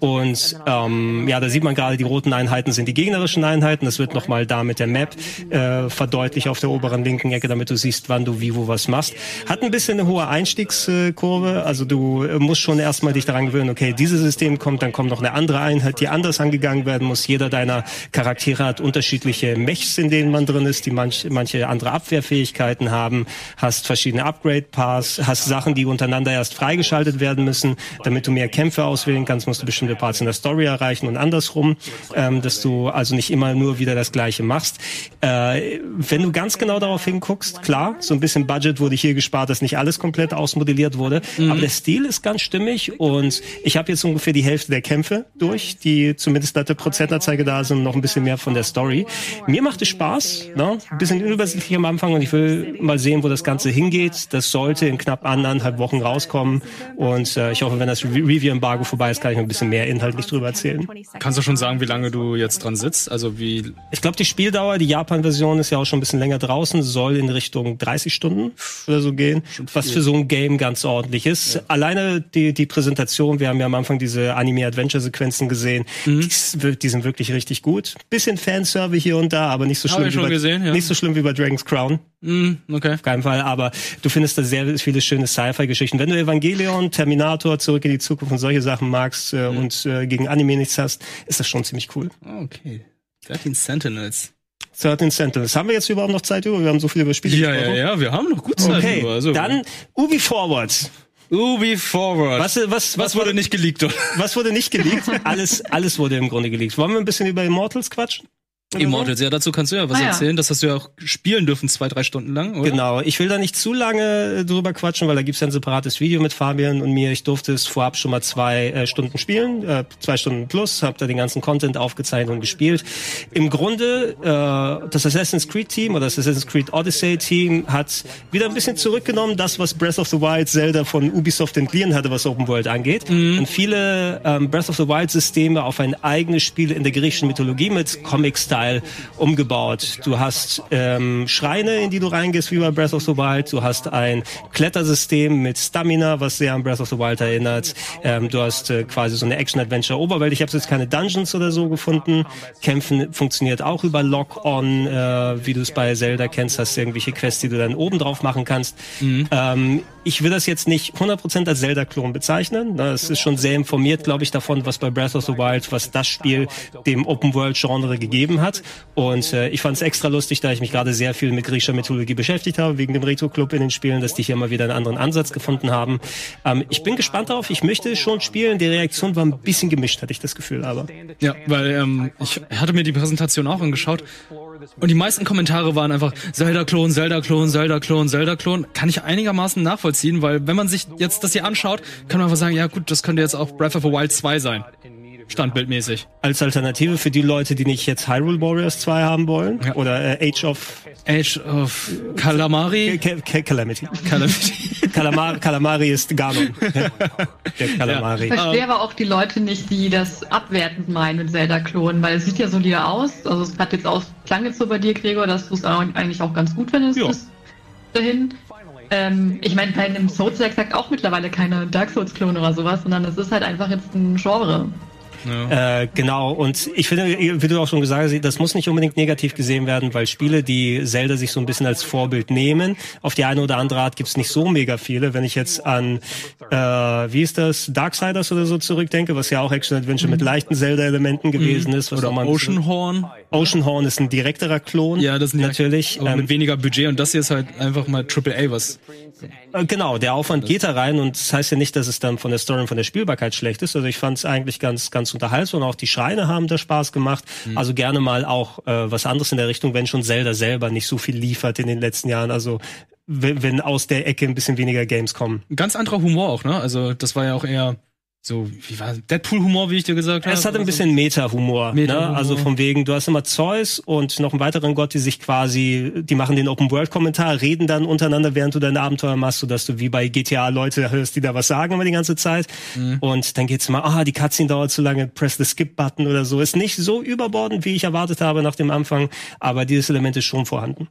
Und ähm, ja, da sieht man gerade, die roten Einheiten sind die gegnerischen Einheiten. Das wird nochmal da mit der Map äh, verdeutlicht auf der oberen linken Ecke, damit du siehst, wann du wie wo was machst. Hat ein bisschen eine hohe Einstiegskurve, also du musst schon erstmal dich daran gewöhnen, okay, dieses System kommt, dann kommt noch eine andere Einheit, die anders angegangen werden muss. Jeder deiner Charaktere hat unterschiedliche Mechs, in denen man drin ist, die manch, manche andere Abwehrfähigkeiten haben, hast verschiedene Upgrade-Paths, hast Sachen, die untereinander erst freigeschaltet werden müssen, damit du mehr Kämpfe auswählen kannst, musst du bestimmte Parts in der Story erreichen und andersrum, ähm, dass du also nicht immer nur wieder das Gleiche machst. Äh, wenn du ganz genau darauf hinguckst, klar, so ein bisschen Budget wurde hier gespart, dass nicht alles komplett ausmodelliert wurde, mhm. aber der Stil ist ganz stimmig und ich habe jetzt ungefähr die Hälfte der Kämpfe durch, die zumindest laut der Prozentanzeige da sind, noch ein bisschen mehr von der Story. Mir macht es Spaß, ne? ein bisschen übersichtlich am Anfang und ich will mal sehen, wo das Ganze hingeht. Das sollte in knapp anderthalb Wochen rauskommen und äh, ich hoffe, wenn das Review-Embargo vorbei ist, kann ich noch ein bisschen mehr inhaltlich drüber erzählen. Kannst du schon sagen, wie lange du jetzt dran sitzt? Also wie? Ich glaube, die Spieldauer, die Japan-Version ist ja auch schon ein bisschen länger draußen, soll in Richtung 30 Stunden oder so gehen, was für so ein Game ganz ordentlich ist. Ja. Alleine die, die Präsentation, wir haben ja am Anfang diese Anime-Adventure-Sequenzen gesehen, mhm. die, die sind wirklich richtig gut. Bisschen Fanserve hier und da, aber nicht so schlimm, wie bei, gesehen, ja. nicht so schlimm wie bei Dragon's Crown. Mm, okay. Auf keinen Fall, aber du findest da sehr viele schöne Sci-Fi-Geschichten. Wenn du Evangelion, Terminator, Zurück in die Zukunft und solche Sachen magst äh, mm. und äh, gegen Anime nichts hast, ist das schon ziemlich cool. Okay. 13 Sentinels. 13 Sentinels. Haben wir jetzt überhaupt noch Zeit über? Wir haben so viel über Spiele ja, gesprochen. Ja, ja, wir haben noch gut Zeit okay. über. Also, dann Ubi Forward. Ubi Forward. Was, was, was, was wurde nicht geleakt? Was wurde nicht geleakt? alles, alles wurde im Grunde geleakt. Wollen wir ein bisschen über Immortals quatschen? Immortals, ja, dazu kannst du ja was ah, erzählen. Ja. Das hast du ja auch spielen dürfen, zwei, drei Stunden lang, oder? Genau. Ich will da nicht zu lange drüber quatschen, weil da gibt's ja ein separates Video mit Fabian und mir. Ich durfte es vorab schon mal zwei äh, Stunden spielen, äh, zwei Stunden plus, habe da den ganzen Content aufgezeichnet und gespielt. Im Grunde, äh, das Assassin's Creed Team oder das Assassin's Creed Odyssey Team hat wieder ein bisschen zurückgenommen, das, was Breath of the Wild Zelda von Ubisoft entliehen hatte, was Open World angeht. Mhm. Und viele ähm, Breath of the Wild Systeme auf ein eigenes Spiel in der griechischen Mythologie mit Comic-Style Style umgebaut. Du hast ähm, Schreine, in die du reingehst, wie bei Breath of the Wild. Du hast ein Klettersystem mit Stamina, was sehr an Breath of the Wild erinnert. Ähm, du hast äh, quasi so eine Action-Adventure-Oberwelt. Ich habe jetzt keine Dungeons oder so gefunden. Kämpfen funktioniert auch über Lock-on, äh, wie du es bei Zelda kennst. Hast irgendwelche Quests, die du dann oben drauf machen kannst. Mhm. Ähm, ich will das jetzt nicht 100% als Zelda-Klon bezeichnen. Das ist schon sehr informiert, glaube ich, davon, was bei Breath of the Wild, was das Spiel dem Open-World-Genre gegeben hat. Und äh, ich fand es extra lustig, da ich mich gerade sehr viel mit griechischer Mythologie beschäftigt habe, wegen dem Retro-Club in den Spielen, dass die hier mal wieder einen anderen Ansatz gefunden haben. Ähm, ich bin gespannt darauf. Ich möchte schon spielen. Die Reaktion war ein bisschen gemischt, hatte ich das Gefühl, aber. Ja, weil ähm, ich hatte mir die Präsentation auch angeschaut und die meisten Kommentare waren einfach Zelda-Klon, Zelda-Klon, Zelda-Klon, Zelda-Klon. Kann ich einigermaßen nachvollziehen, weil wenn man sich jetzt das hier anschaut, kann man einfach sagen, ja gut, das könnte jetzt auch Breath of the Wild 2 sein. Standbildmäßig. Als Alternative für die Leute, die nicht jetzt Hyrule Warriors 2 haben wollen Ja. oder äh, Age of Age of Calamari. Ca- Ca- Calamity. Calamity. Calamari, Calamari ist Ganon. Der Calamari. Ich verstehe aber auch die Leute nicht, die das abwertend meinen mit Zelda-Klonen, weil es sieht ja solide aus. Also es hat jetzt auch, klang jetzt so bei dir, Gregor, dass du es eigentlich auch ganz gut findest Ja. bis dahin. Ähm, ich meine, bei einem Souls sagt auch mittlerweile keine Dark Souls-Klone oder sowas, sondern es ist halt einfach jetzt ein Genre. Ja. Äh, genau, und ich finde, wie du auch schon gesagt hast, das muss nicht unbedingt negativ gesehen werden, weil Spiele, die Zelda sich so ein bisschen als Vorbild nehmen, auf die eine oder andere Art gibt's nicht so mega viele. Wenn ich jetzt an, äh, wie ist das, Darksiders oder so zurückdenke, was ja auch Action-Adventure mit leichten Zelda-Elementen gewesen ist. Was Oder bisschen- Oceanhorn. Oceanhorn ist ein direkterer Klon. Ja, das direkt- natürlich. Ähm, mit weniger Budget und das hier ist halt einfach mal AAA, was. Äh, Genau, der Aufwand geht da rein und das heißt ja nicht, dass es dann von der Story und von der Spielbarkeit schlecht ist. Also ich fand es eigentlich ganz, ganz unterhaltsam und auch die Schreine haben da Spaß gemacht. Mhm. Also gerne mal auch äh, was anderes in der Richtung, wenn schon Zelda selber nicht so viel liefert in den letzten Jahren. Also wenn, wenn aus der Ecke ein bisschen weniger Games kommen. Ein ganz anderer Humor auch, ne? Also, das war ja auch eher so, wie war Deadpool-Humor, wie ich dir gesagt habe. Es hat ein bisschen Meta-Humor. Meta-Humor. Ne? Also von wegen, du hast immer Zeus und noch einen weiteren Gott, die sich quasi, die machen den Open-World-Kommentar, reden dann untereinander, während du deine Abenteuer machst, sodass du wie bei GTA Leute hörst, die da was sagen immer die ganze Zeit. Mhm. Und dann geht's immer, ah, die Cutscene dauert zu lange, press the Skip-Button oder so. Ist nicht so überbordend, wie ich erwartet habe nach dem Anfang, aber dieses Element ist schon vorhanden.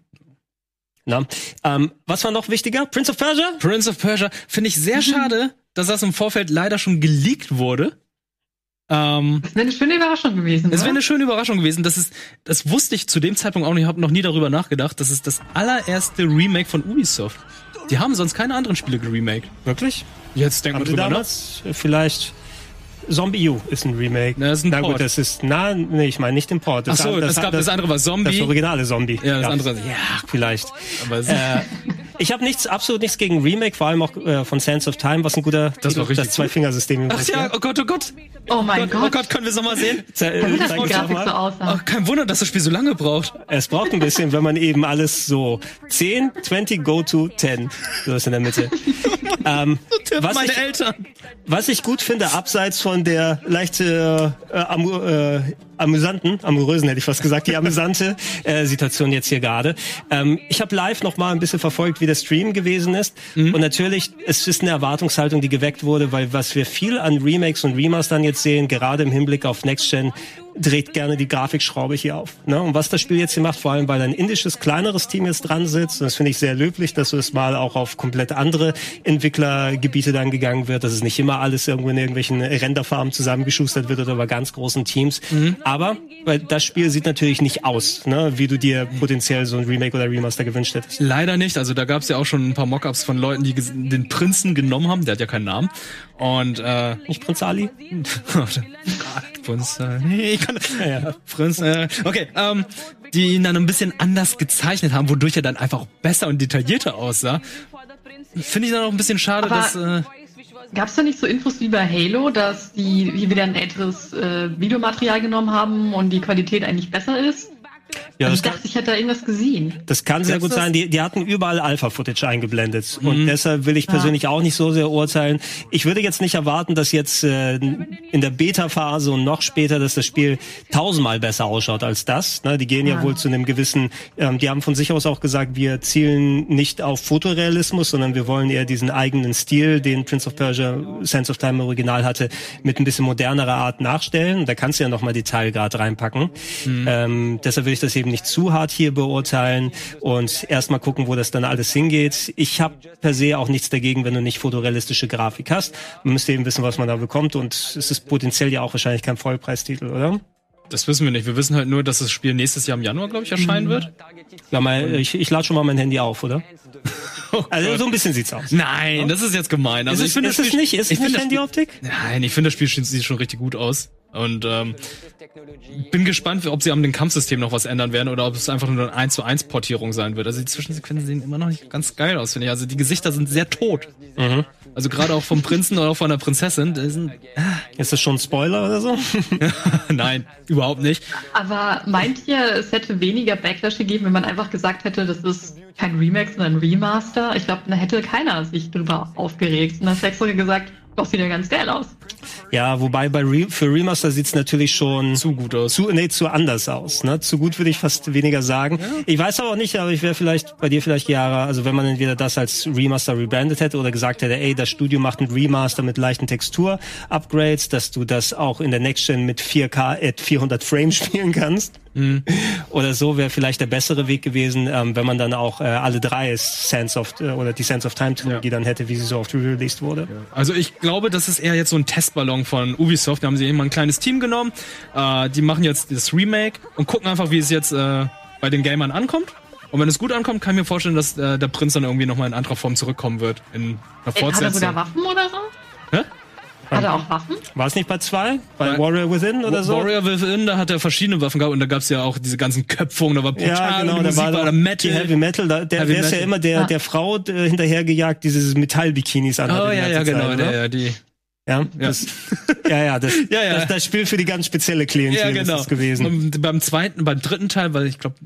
Na? Ähm, was war noch wichtiger? Prince of Persia? Prince of Persia finde ich sehr schade, dass das im Vorfeld leider schon geleakt wurde. Ähm, Das wäre eine schöne Überraschung gewesen. es wäre eine schöne Überraschung gewesen. Das ist, das wusste ich zu dem Zeitpunkt auch nicht, habe noch nie darüber nachgedacht. Das ist das allererste Remake von Ubisoft. Die haben sonst keine anderen Spiele geremaked. Wirklich? Jetzt denkt man drüber nach. damals äh, vielleicht Zombie U ist ein Remake. Na, das ist ein Na Port. gut, das ist, na, nee, ich meine nicht den Port. Ach so, das, gab, das, andere war das Zombie. originale Zombie. ja, das andere. Ja, Vielleicht. aber es- Äh, ich habe nichts, absolut nichts gegen Remake, vor allem auch äh, von Sands of Time, was ein guter Das richtig das Zwei-Fingersystem Ach ist. ja, oh Gott, oh Gott. Oh mein Gott, Gott. Oh Gott, können wir es nochmal sehen? Ze- äh, das so mal. aussah. Oh, kein Wunder, dass das Spiel so lange braucht. Es braucht ein bisschen, wenn man eben alles so 10, 20, go to 10. So ist in der Mitte. ähm, was, Meine ich, Eltern. was ich gut finde, abseits von der leicht äh, amu äh, amüsanten, amorösen hätte ich fast gesagt, die amüsante äh, Situation jetzt hier gerade. Ähm, ich habe live noch mal ein bisschen verfolgt, wie der Stream gewesen ist. Und natürlich, es ist eine Erwartungshaltung, die geweckt wurde, weil was wir viel an Remakes und Remastern jetzt sehen, gerade im Hinblick auf Next Gen, dreht gerne die Grafikschraube hier auf. Ne? Und was das Spiel jetzt hier macht, vor allem weil ein indisches, kleineres Team jetzt dran sitzt, und das finde ich sehr löblich, dass es mal auch auf komplett andere Entwicklergebiete dann gegangen wird, dass es nicht immer alles irgendwo in irgendwelchen Renderfarmen zusammengeschustert wird oder bei ganz großen Teams. Aber weil das Spiel sieht natürlich nicht aus, ne? wie du dir potenziell so ein Remake oder Remaster gewünscht hättest. Leider nicht. Also da gab es ja auch schon ein paar Mockups von Leuten, die den Prinzen genommen haben. Der hat ja keinen Namen. Und äh, Nicht Prinz Ali? Prinz, nee, ich kann, ja, äh, okay, ähm, die ihn dann ein bisschen anders gezeichnet haben, wodurch er dann einfach besser und detaillierter aussah. Finde ich dann auch ein bisschen schade, Aber- dass äh, Gab es da nicht so Infos wie bei Halo, dass die hier wieder ein älteres äh, Videomaterial genommen haben und die Qualität eigentlich besser ist? Ja, das ich kann, dachte, ich hätte da irgendwas gesehen. das kann sehr gut sein. Die, die hatten überall Alpha-Footage eingeblendet. Und deshalb will ich persönlich auch nicht so sehr urteilen. Ich würde jetzt nicht erwarten, dass jetzt äh, in der Beta-Phase und noch später, dass das Spiel tausendmal besser ausschaut als das. Ne? Die gehen ja, Ja. wohl zu einem gewissen, ähm, die haben von sich aus auch gesagt, wir zielen nicht auf Fotorealismus, sondern wir wollen eher diesen eigenen Stil, den Prince of Persia Sense of Time im Original hatte, mit ein bisschen modernerer Art nachstellen. Da kannst du ja nochmal Detailgrad reinpacken. Ähm, deshalb will ich das eben nicht zu hart hier beurteilen und erstmal gucken, wo das dann alles hingeht. Ich habe per se auch nichts dagegen, wenn du nicht fotorealistische Grafik hast. Man müsste eben wissen, was man da bekommt und es ist potenziell ja auch wahrscheinlich kein Vollpreistitel, oder? das wissen wir nicht. Wir wissen halt nur, dass das Spiel nächstes Jahr im Januar, glaube ich, Mhm. erscheinen wird. Ja, mal, ich, ich lade schon mal mein Handy auf, oder? also so ein bisschen sieht's aus. Nein, das ist jetzt gemein. Also ist ich es, finde ist das es nicht? Ist ich es nicht finde Handyoptik? Nein, ich finde das Spiel sieht schon richtig gut aus. Und ähm, bin gespannt, ob sie am dem Kampfsystem noch was ändern werden oder ob es einfach nur eine 1 zu 1 Portierung sein wird. Also die Zwischensequenzen sehen immer noch nicht ganz geil aus, finde ich. Also die Gesichter sind sehr tot. Mhm. Also gerade auch vom Prinzen oder auch von der Prinzessin. Die sind, Ist das schon ein Spoiler oder so? nein, überhaupt nicht. Aber meint ihr, es hätte weniger Backlash gegeben, wenn man einfach gesagt hätte, das ist kein Remake, sondern ein Remaster? Ich glaube, da hätte keiner sich drüber aufgeregt. Und dann hat Sex sogar gesagt, doch, sieht ja ganz geil aus. Ja, wobei bei Re für Remaster sieht's natürlich schon Zu gut aus. zu, nee, zu anders aus. Ne? Zu gut würde ich fast weniger sagen. Ich weiß aber auch nicht, aber ich wäre vielleicht bei dir vielleicht Jahre, also wenn man entweder das als Remaster rebrandet hätte oder gesagt hätte, ey, das Studio macht ein Remaster mit leichten Textur-Upgrades, dass du das auch in der Next Gen mit 4K at 400 Frames spielen kannst. Oder so wäre vielleicht der bessere Weg gewesen, ähm, wenn man dann auch äh, alle drei Sense of äh, oder die Sense of Time Trilogie dann hätte, wie sie so oft released wurde. Also ich glaube, das ist eher jetzt so ein Testballon von Ubisoft. Da haben sie immer ein kleines Team genommen. Äh, die machen jetzt das Remake und gucken einfach, wie es jetzt äh, bei den Gamern ankommt. Und wenn es gut ankommt, kann ich mir vorstellen, dass äh, der Prinz dann irgendwie nochmal in anderer Form zurückkommen wird. In einer Ey, Hat er Fortsetzung. sogar Waffen oder so? Hä? Hat er auch Waffen? War es nicht bei zwei? Bei Bei- Warrior Within oder so? Warrior Within, da hat er verschiedene Waffen gehabt und da gab es ja auch diese ganzen Köpfungen, da war Portal, Ja, genau, die da Musik war war da Metal. Die Heavy Metal, da, der, Heavy der ist ja Metal. immer der, Ah. der Frau äh, hinterhergejagt, die dieses Metallbikinis anhat. Oh ja, ja, genau, Zeit, der, ja, die. Ja, das, ja, ja, das, Ja, ja. Das, das Spiel für die ganz spezielle Klientel Ja, genau. ist das gewesen. Und beim zweiten, beim dritten Teil, weil ich glaube,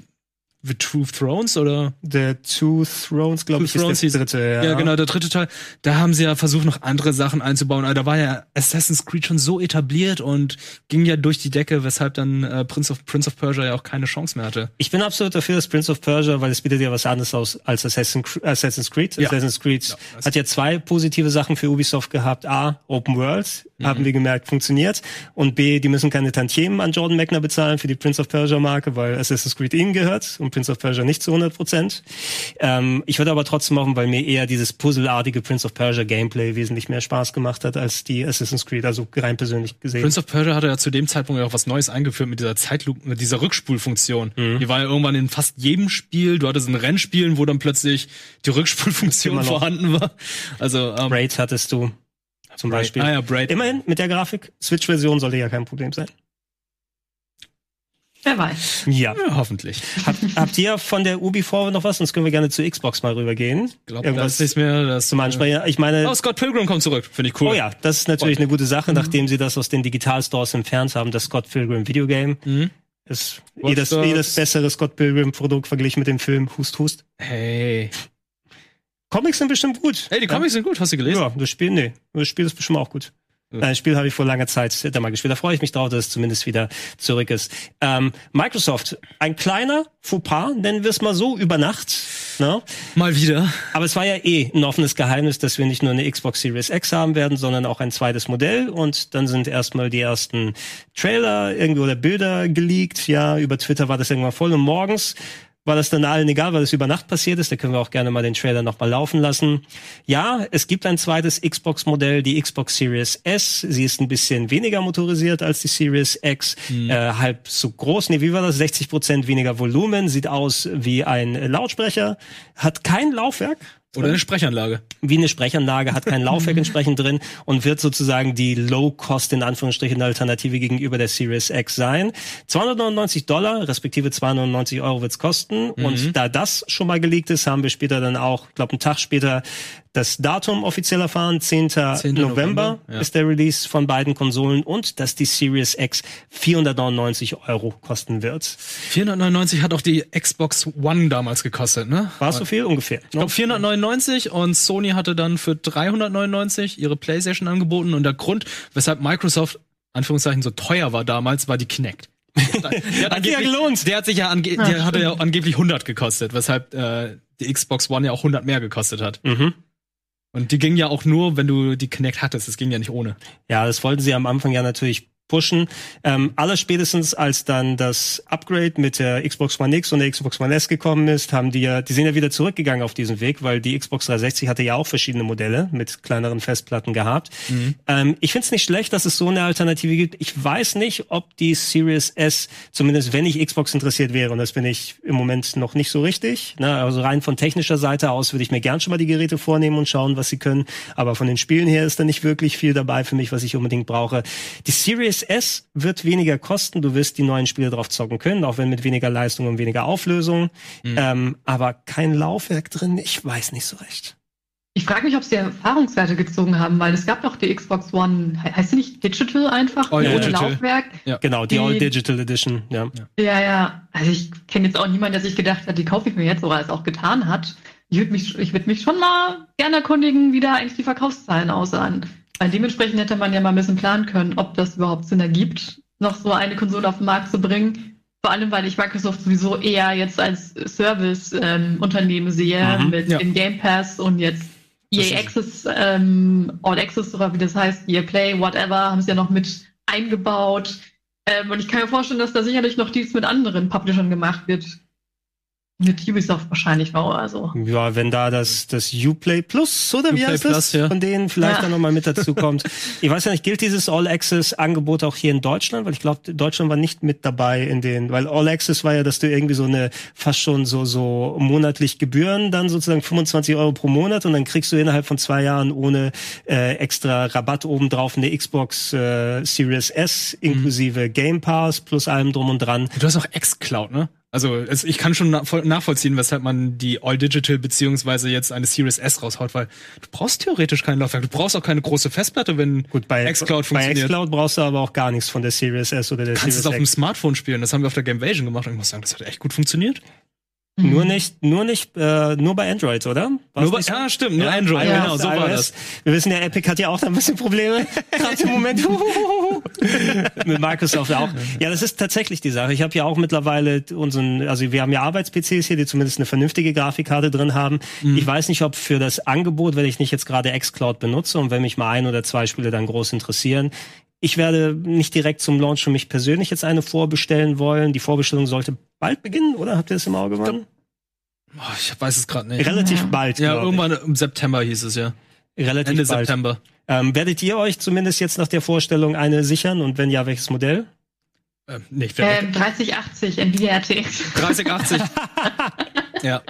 The Two Thrones oder The Two Thrones, glaube ich, Two Thrones ist der dritte. Ja, Ja, genau, der dritte Teil. Da haben sie ja versucht, noch andere Sachen einzubauen. Aber da war ja Assassin's Creed schon so etabliert und ging ja durch die Decke, weshalb dann äh, Prince of Prince of Persia ja auch keine Chance mehr hatte. Ich bin absolut dafür, dass Prince of Persia, weil es bietet ja was anderes aus als Assassin's Cre- Assassin's Creed. Ja. Assassin's Creed hat ja zwei positive Sachen für Ubisoft gehabt. A, Open World, Mhm. haben wir gemerkt, funktioniert. Und B, die müssen keine Tantiemen an Jordan Mechner bezahlen für die Prince of Persia Marke, weil Assassin's Creed ihnen gehört und Prince of Persia nicht zu 100 Prozent. Ähm, ich würde aber trotzdem machen, weil mir eher dieses puzzelartige Prince of Persia Gameplay wesentlich mehr Spaß gemacht hat als die Assassin's Creed, also rein persönlich gesehen. Prince of Persia hatte ja zu dem Zeitpunkt ja auch was Neues eingeführt mit dieser Zeitlupe, mit dieser Rückspulfunktion. Mhm. Die war ja irgendwann in fast jedem Spiel. Du hattest ein Rennspielen, wo dann plötzlich die Rückspulfunktion vorhanden war. Also ähm, Raid hattest du zum Braid. Beispiel. Ah ja, Braid. Immerhin, mit der Grafik, Switch-Version sollte ja kein Problem sein. Wer weiß. Ja. ja, hoffentlich. Hab, habt ihr von der Ubi Forward noch was? Sonst können wir gerne zu Xbox mal rübergehen. Ich glaube, Irgendwas das ist mir das zum Ansprechen. Ich meine, Oh, Scott Pilgrim kommt zurück. Finde ich cool. oh ja, das ist natürlich eine gute Sache, nachdem sie das aus den Digitalstores entfernt haben, das Scott Pilgrim Videogame. Mhm. Ist jedes, Dogs. jedes bessere Scott Pilgrim Produkt verglichen mit dem Film Hust Hust. Hey. Comics sind bestimmt gut. Hey, die Comics sind gut. Hast du Ja, gelesen? ja das Spiel, nee. Das Spiel ist bestimmt auch gut. Ja. Ein Spiel habe ich vor langer Zeit da mal gespielt. Da freue ich mich drauf, dass es zumindest wieder zurück ist. Ähm, Microsoft, ein kleiner Fauxpas, nennen wir es mal so, über Nacht. Ne? Mal wieder. Aber es war ja eh ein offenes Geheimnis, dass wir nicht nur eine Xbox Series X haben werden, sondern auch ein zweites Modell. Und dann sind erstmal die ersten Trailer irgendwie oder Bilder geleakt. Ja, über Twitter war das irgendwann voll. Und morgens war das dann allen egal, weil es über Nacht passiert ist. Da können wir auch gerne mal den Trailer noch mal laufen lassen. Ja, es gibt ein zweites Xbox-Modell, die Xbox Series S. Sie ist ein bisschen weniger motorisiert als die Series X. Äh, halb so groß. Nee, wie war das? 60 Prozent weniger Volumen. Sieht aus wie ein Lautsprecher. Hat kein Laufwerk. Oder eine Sprechanlage. wie eine Sprechanlage, hat kein Laufwerk entsprechend drin und wird sozusagen die Low-Cost in Anführungsstrichen Alternative gegenüber der Series X sein. 299 Dollar, respektive 299 Euro wird's kosten. Und da das schon mal geleakt ist, haben wir später dann auch, ich glaube, einen Tag später das Datum offiziell erfahren. 10. 10. November, November, ja. ist der Release von beiden Konsolen und dass die Series X 499 Euro kosten wird. 499 hat auch die Xbox One damals gekostet, ne? War es so viel? Ungefähr. Ich glaube 499 und Sony hatte dann für 399 ihre PlayStation angeboten und der Grund, weshalb Microsoft Anführungszeichen so teuer war damals, war die Kinect. Der hat, Hat sich ja angeblich- gelohnt. Der hat sich ja, ange der hatte ja angeblich 100 gekostet, weshalb äh, die Xbox One ja auch 100 mehr gekostet hat. Mhm. Und die ging ja auch nur, wenn du die Kinect hattest. Das ging ja nicht ohne. Ja, das wollten sie am Anfang ja natürlich pushen. Ähm, aller spätestens als dann das Upgrade mit der Xbox One X und der Xbox One S gekommen ist, haben die ja, die sind ja wieder zurückgegangen auf diesen Weg, weil die Xbox 360 hatte ja auch verschiedene Modelle mit kleineren Festplatten gehabt. Ähm, ich finde es nicht schlecht, dass es so eine Alternative gibt. Ich weiß nicht, ob die Series S, zumindest wenn ich Xbox interessiert wäre, und das bin ich im Moment noch nicht so richtig, ne, also rein von technischer Seite aus würde ich mir gern schon mal die Geräte vornehmen und schauen, was sie können. Aber von den Spielen her ist da nicht wirklich viel dabei für mich, was ich unbedingt brauche. Die Series S wird weniger kosten. Du wirst die neuen Spiele drauf zocken können, auch wenn mit weniger Leistung und weniger Auflösung. Ähm, aber kein Laufwerk drin. Ich weiß nicht so recht. Ich frage mich, ob sie Erfahrungswerte gezogen haben, weil es gab doch die Xbox One, he- heißt sie nicht Digital einfach, All ohne Digital. Laufwerk? Genau, die Die- All Digital Edition. Ja. Ja, ja. Also ich kenne jetzt auch niemanden, der sich gedacht hat, die kaufe ich mir jetzt oder es auch getan hat. Ich würde mich, ich würde mich schon mal gerne erkundigen, wie da eigentlich die Verkaufszahlen aussahen. Weil dementsprechend hätte man ja mal ein bisschen planen können, ob das überhaupt Sinn ergibt, noch so eine Konsole auf den Markt zu bringen. Vor allem, weil ich Microsoft sowieso eher jetzt als Service-Unternehmen ähm, sehe, Mhm, mit ja. dem Game Pass und jetzt EA Access, ähm, All Access oder wie das heißt, EA Play, whatever, haben sie ja noch mit eingebaut. Ähm, und ich kann mir vorstellen, dass da sicherlich noch dies mit anderen Publishern gemacht wird. Mit Ubisoft wahrscheinlich noch oder so. Ja, wenn da das, das Uplay Plus, oder wie Uplay heißt das? Plus, ja. Von denen vielleicht Ja. dann nochmal mit dazu kommt. ich weiß ja nicht, gilt dieses All-Access-Angebot auch hier in Deutschland? Weil ich glaube, Deutschland war nicht mit dabei in den, weil All-Access war ja, dass du irgendwie so eine, fast schon so, so monatlich Gebühren, dann sozusagen 25 Euro pro Monat und dann kriegst du innerhalb von zwei Jahren ohne äh, extra Rabatt obendrauf eine Xbox äh, Series S inklusive Game Pass plus allem drum und dran. Du hast auch xCloud, ne? Also es, ich kann schon na voll nachvollziehen, weshalb man die All Digital beziehungsweise jetzt eine Series S raushaut, weil du brauchst theoretisch kein Laufwerk, du brauchst auch keine große Festplatte, wenn Gut, bei xCloud bei funktioniert. xCloud brauchst du aber auch gar nichts von der Series S oder der Du kannst es Series auf dem. Smartphone spielen. Das haben wir auf der Gamevasion gemacht und ich muss sagen, das hat echt gut funktioniert. Nur nicht, nur nicht, äh, nur bei Android, oder? War's Nur bei, so? ja, stimmt, nur Ja, Android, Ja. genau, so war das. Wir wissen ja, Epic hat ja auch da ein bisschen Probleme. Gerade im Moment. Mit Microsoft auch. Ja, das ist tatsächlich die Sache. Ich habe ja auch mittlerweile unseren, also wir haben ja Arbeits-PCs hier, die zumindest eine vernünftige Grafikkarte drin haben. Mhm. Ich weiß nicht, ob für das Angebot, wenn ich nicht jetzt gerade xCloud benutze und wenn mich mal ein oder zwei Spiele dann groß interessieren, ich werde nicht direkt zum Launch für mich persönlich jetzt eine vorbestellen wollen. Die Vorbestellung sollte bald beginnen, oder? Habt ihr das im Auge, Mann? Oh, ich weiß es gerade nicht. Relativ bald. Ja, irgendwann im September hieß es ja. Ich. Relativ Ende bald. September. Ähm, werdet ihr euch zumindest jetzt nach der Vorstellung eine sichern und wenn ja, welches Modell? Ähm, nee, ich werd- Ähm, 3080 Nvidia RTX. 3080. ja.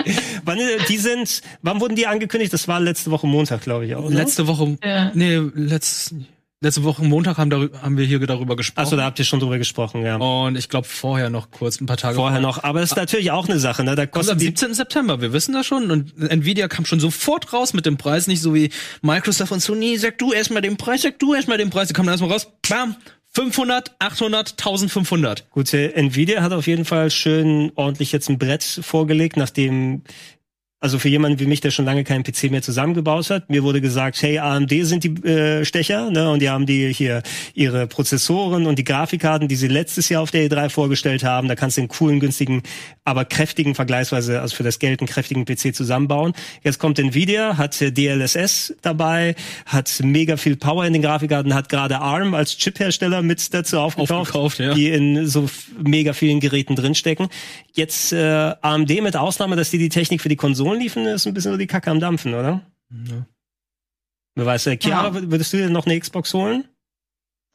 Wann äh, die sind? Wann wurden die angekündigt? Das war letzte Woche Montag, glaube ich auch. oder? Letzte Woche, Ja. nee, letzt, letzte Woche Montag haben, darüber, haben wir hier darüber gesprochen. Achso, da habt ihr schon drüber gesprochen, ja. Und ich glaube vorher noch kurz, ein paar Tage Vorher noch. Aber das ist natürlich auch eine Sache, ne? Da kostet am die 17. September, wir wissen das schon. Und Nvidia kam schon sofort raus mit dem Preis, nicht so wie Microsoft und Sony, sag du erstmal den Preis, sag du erstmal den Preis. Die kommen dann erstmal raus, bam, 500, 800, 1500. Gut, äh, Nvidia hat auf jeden Fall schön ordentlich jetzt ein Brett vorgelegt, nachdem also für jemanden wie mich, der schon lange keinen PC mehr zusammengebaut hat, mir wurde gesagt, hey, AMD sind die äh, Stecher, ne, und die haben die hier ihre Prozessoren und die Grafikkarten, die sie letztes Jahr auf der E3 vorgestellt haben, da kannst du einen coolen, günstigen, aber kräftigen, vergleichsweise, also für das Geld einen kräftigen PC zusammenbauen. Jetzt kommt Nvidia, hat äh, DLSS dabei, hat mega viel Power in den Grafikkarten, hat gerade ARM als Chiphersteller mit dazu aufgekauft, Aufgekauft, ja. die in so mega vielen Geräten drinstecken. Jetzt äh, AMD mit Ausnahme, dass die die Technik für die Konsolen liefen, ist ein bisschen so die Kacke am Dampfen, oder? Ja. Wer weiß, äh, Chiara, Ja. wür- würdest du dir noch eine Xbox holen?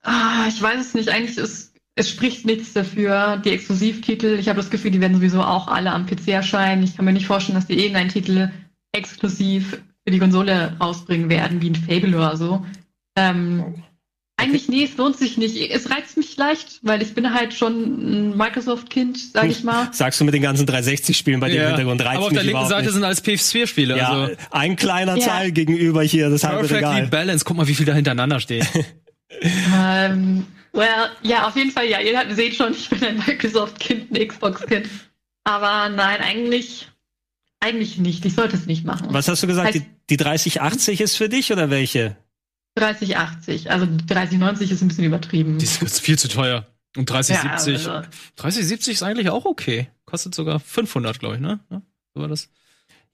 Ah, ich weiß es nicht. Eigentlich ist es spricht nichts dafür. Die Exklusivtitel, ich habe das Gefühl, die werden sowieso auch alle am PC erscheinen. Ich kann mir nicht vorstellen, dass die irgendeinen Titel exklusiv für die Konsole rausbringen werden, wie ein Fable oder so. Ähm, Eigentlich, nee, es lohnt sich nicht. Es reizt mich leicht, weil ich bin halt schon ein Microsoft-Kind, sage ich mal. Sagst du mit den ganzen 360-Spielen bei dem Ja. Hintergrund reizt Aber auf mich der linken Seite nicht. sind alles PS4-Spiele. ja, also ein kleiner Ja. Teil gegenüber hier, das halbe perfectly Regal. balanced. Guck mal, wie viel da hintereinander steht. Ähm, well, ja, auf jeden Fall, ja, ihr seht schon, ich bin ein Microsoft-Kind, ein Xbox-Kind. Aber nein, eigentlich, eigentlich nicht. Ich sollte es nicht machen. Was hast du gesagt? Heißt- Die, die 3080 ist für dich oder welche? 3080. Also 3090 ist ein bisschen übertrieben. Die ist viel zu teuer. Und 3070. Ja, also- 3070 ist eigentlich auch okay. Kostet sogar 500, glaube ich, ne? Ja, so war das.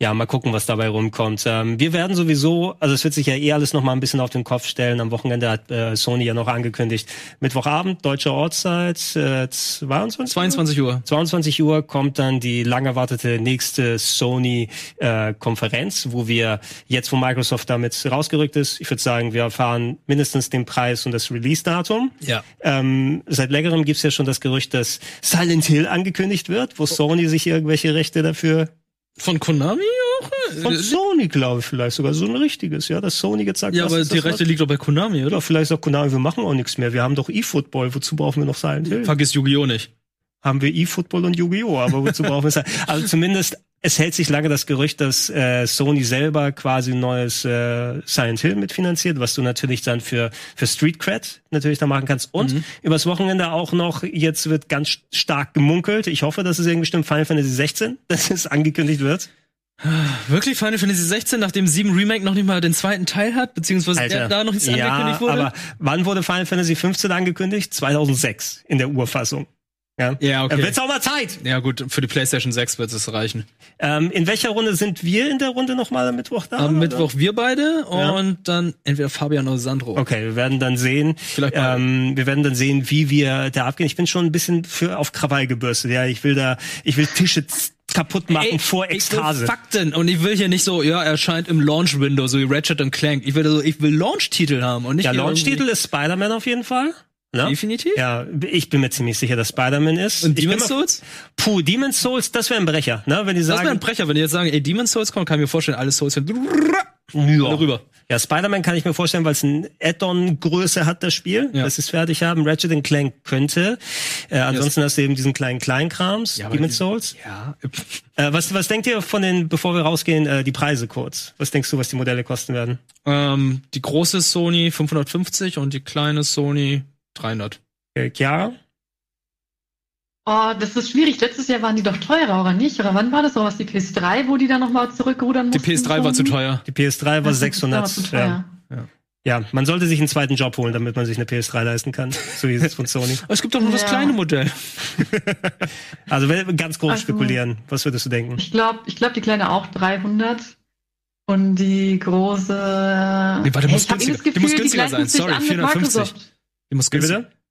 Ja, mal gucken, was dabei rumkommt. Ähm, wir werden sowieso, also es wird sich ja eh alles noch mal ein bisschen auf den Kopf stellen. Am Wochenende hat äh, Sony ja noch angekündigt, Mittwochabend, deutsche Ortszeit, äh, 22 22 Uhr. 22 Uhr kommt dann die lang erwartete nächste Sony-Konferenz, wo wir jetzt, wo Microsoft damit rausgerückt ist, ich würde sagen, wir erfahren mindestens den Preis und das Release-Datum. Ja. Ähm, seit längerem gibt's ja schon das Gerücht, dass Silent Hill angekündigt wird, wo Sony sich irgendwelche Rechte dafür Von Konami auch? von Sony, glaube ich, vielleicht sogar so ein richtiges, ja, dass Sony jetzt sagt, ja, aber die Rechte liegt doch bei Konami, oder? Oder vielleicht sagt Konami, wir machen auch nichts mehr. Wir haben doch eFootball, wozu brauchen wir noch Silent Hill? Vergiss Yu-Gi-Oh! nicht. haben wir eFootball und Yu-Gi-Oh! Aber wozu brauchen wir es? Also zumindest, es hält sich lange das Gerücht, dass äh, Sony selber quasi ein neues äh, Silent Hill mitfinanziert, was du natürlich dann für, für Street Cred natürlich da machen kannst. Und Mhm. übers Wochenende auch noch, jetzt wird ganz stark gemunkelt. Ich hoffe, dass es irgendwie stimmt, Final Fantasy 16, dass es angekündigt wird. Wirklich Final Fantasy 16, nachdem 7 Remake noch nicht mal den zweiten Teil hat, beziehungsweise Alter. der, da noch nichts ja, angekündigt wurde? aber wann wurde Final Fantasy 15 angekündigt? 2006 in der Urfassung. Ja, Ja, okay. Da wird's auch mal Zeit. ja gut, für die PlayStation 6 wird es reichen. Ähm, in welcher Runde sind wir in der Runde nochmal am Mittwoch da? Am oder? Mittwoch wir beide Ja. und dann entweder Fabian oder Sandro. Okay, wir werden dann sehen. Vielleicht ähm, wir werden dann sehen, wie wir da abgehen. Ich bin schon ein bisschen für auf Krawall gebürstet. Ja, ich will da, ich will Tische kaputt machen vor Ekstase. Ich will Fakten und ich will hier nicht so, ja, erscheint im Launch-Window, so wie Ratchet und Clank. Ich will so, ich will Launch-Titel haben und nicht Ja, hier Launch-Titel ist Spider-Man auf jeden Fall. Ne? Definitiv. Ja, ich bin mir ziemlich sicher, dass Spider-Man ist. Und Demon's Souls? Puh, Demon's Souls, das wäre ein Brecher, ne? Wenn die Das sagen, wäre ein Brecher, wenn die jetzt sagen, ey, Demon's Souls kommt, kann ich mir vorstellen, alle Souls sind ja. rüber. Ja, Spider-Man kann ich mir vorstellen, weil es ein Add-on-Größe hat, das Spiel, Ja. das ist fertig haben. Ratchet Clank könnte. Äh, ansonsten hast du eben diesen kleinen Kleinkrams, Ja, Demon's Souls. Ja. Äh, was, was denkt ihr von den, bevor wir rausgehen, äh, die Preise kurz? Was denkst du, was die Modelle kosten werden? Ähm, die große Sony 550 und die kleine Sony 300. Äh, Chiara? Oh, das ist schwierig. Letztes Jahr waren die doch teurer, oder nicht? Oder wann war das? Oder was die PS3, wo die dann nochmal zurückrudern Die mussten? PS3 war zu teuer. Die PS3 war Das ist 600. zu ja. teuer. ja, man sollte sich einen zweiten Job holen, damit man sich eine PS3 leisten kann. So wie es von Sony. Es gibt doch nur das Ja. kleine Modell. Also wenn wir ganz grob Also- spekulieren, was würdest du denken? Ich glaube, ich glaub, die kleine auch 300. Und die große. Nee, warte, muss günstiger- das die muss günstiger sein. Sorry, an mit 450. Microsoft. Die muss Wie günstig. bitte?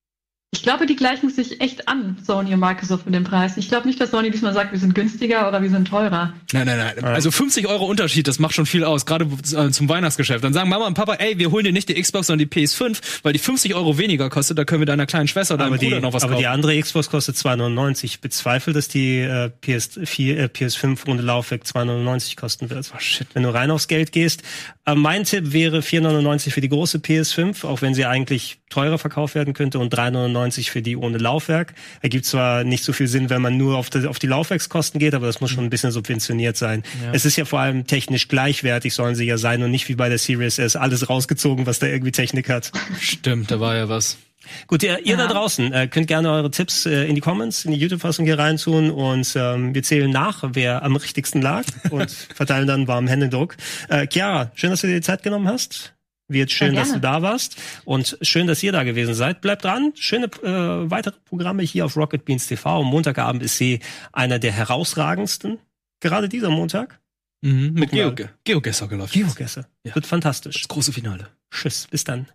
Ich glaube, die gleichen sich echt an, Sony und Microsoft mit dem Preis. Ich glaube nicht, dass Sony diesmal sagt, wir sind günstiger oder wir sind teurer. Nein, nein, nein. Also 50 Euro Unterschied, das macht schon viel aus, gerade äh, zum Weihnachtsgeschäft. Dann sagen Mama und Papa, ey, wir holen dir nicht die Xbox, sondern die PS5, weil die 50 Euro weniger kostet, da können wir deiner kleinen Schwester oder Aber deinem die, Bruder noch was aber die kaufen. andere Xbox kostet 2,99. Ich bezweifle, dass die äh, PS4, äh, PS5 ohne Laufwerk 2,99 kosten wird. Oh, shit. Wenn du rein aufs Geld gehst. Äh, mein Tipp wäre 4,99 für die große PS5, auch wenn sie eigentlich teurer verkauft werden könnte und 3,99 für die ohne Laufwerk. Ergibt zwar nicht so viel Sinn, wenn man nur auf die, auf die Laufwerkskosten geht, aber das muss schon ein bisschen subventioniert sein. Es ist ja vor allem technisch gleichwertig, sollen sie ja sein und nicht wie bei der Series S alles rausgezogen, was da irgendwie Technik hat. Stimmt, da war ja was. Gut, ihr, ihr Ja. da draußen äh, könnt gerne eure Tipps äh, in die Comments, in die YouTube-Fassung hier reintun und ähm, wir zählen nach, wer am richtigsten lag und verteilen dann warmen Händedruck. Äh, Chiara, schön, dass du dir die Zeit genommen hast. Wird schön, dass du da warst und schön, dass ihr da gewesen seid. Bleibt dran. Schöne äh, weitere Programme hier auf Rocket Beans TV. Am Montagabend ist sie einer der herausragendsten. Gerade dieser Montag. Mhm, mit genau. Geoge. Geoge Soccer läuft. Ja. Wird fantastisch. Das große Finale. Tschüss. Bis dann.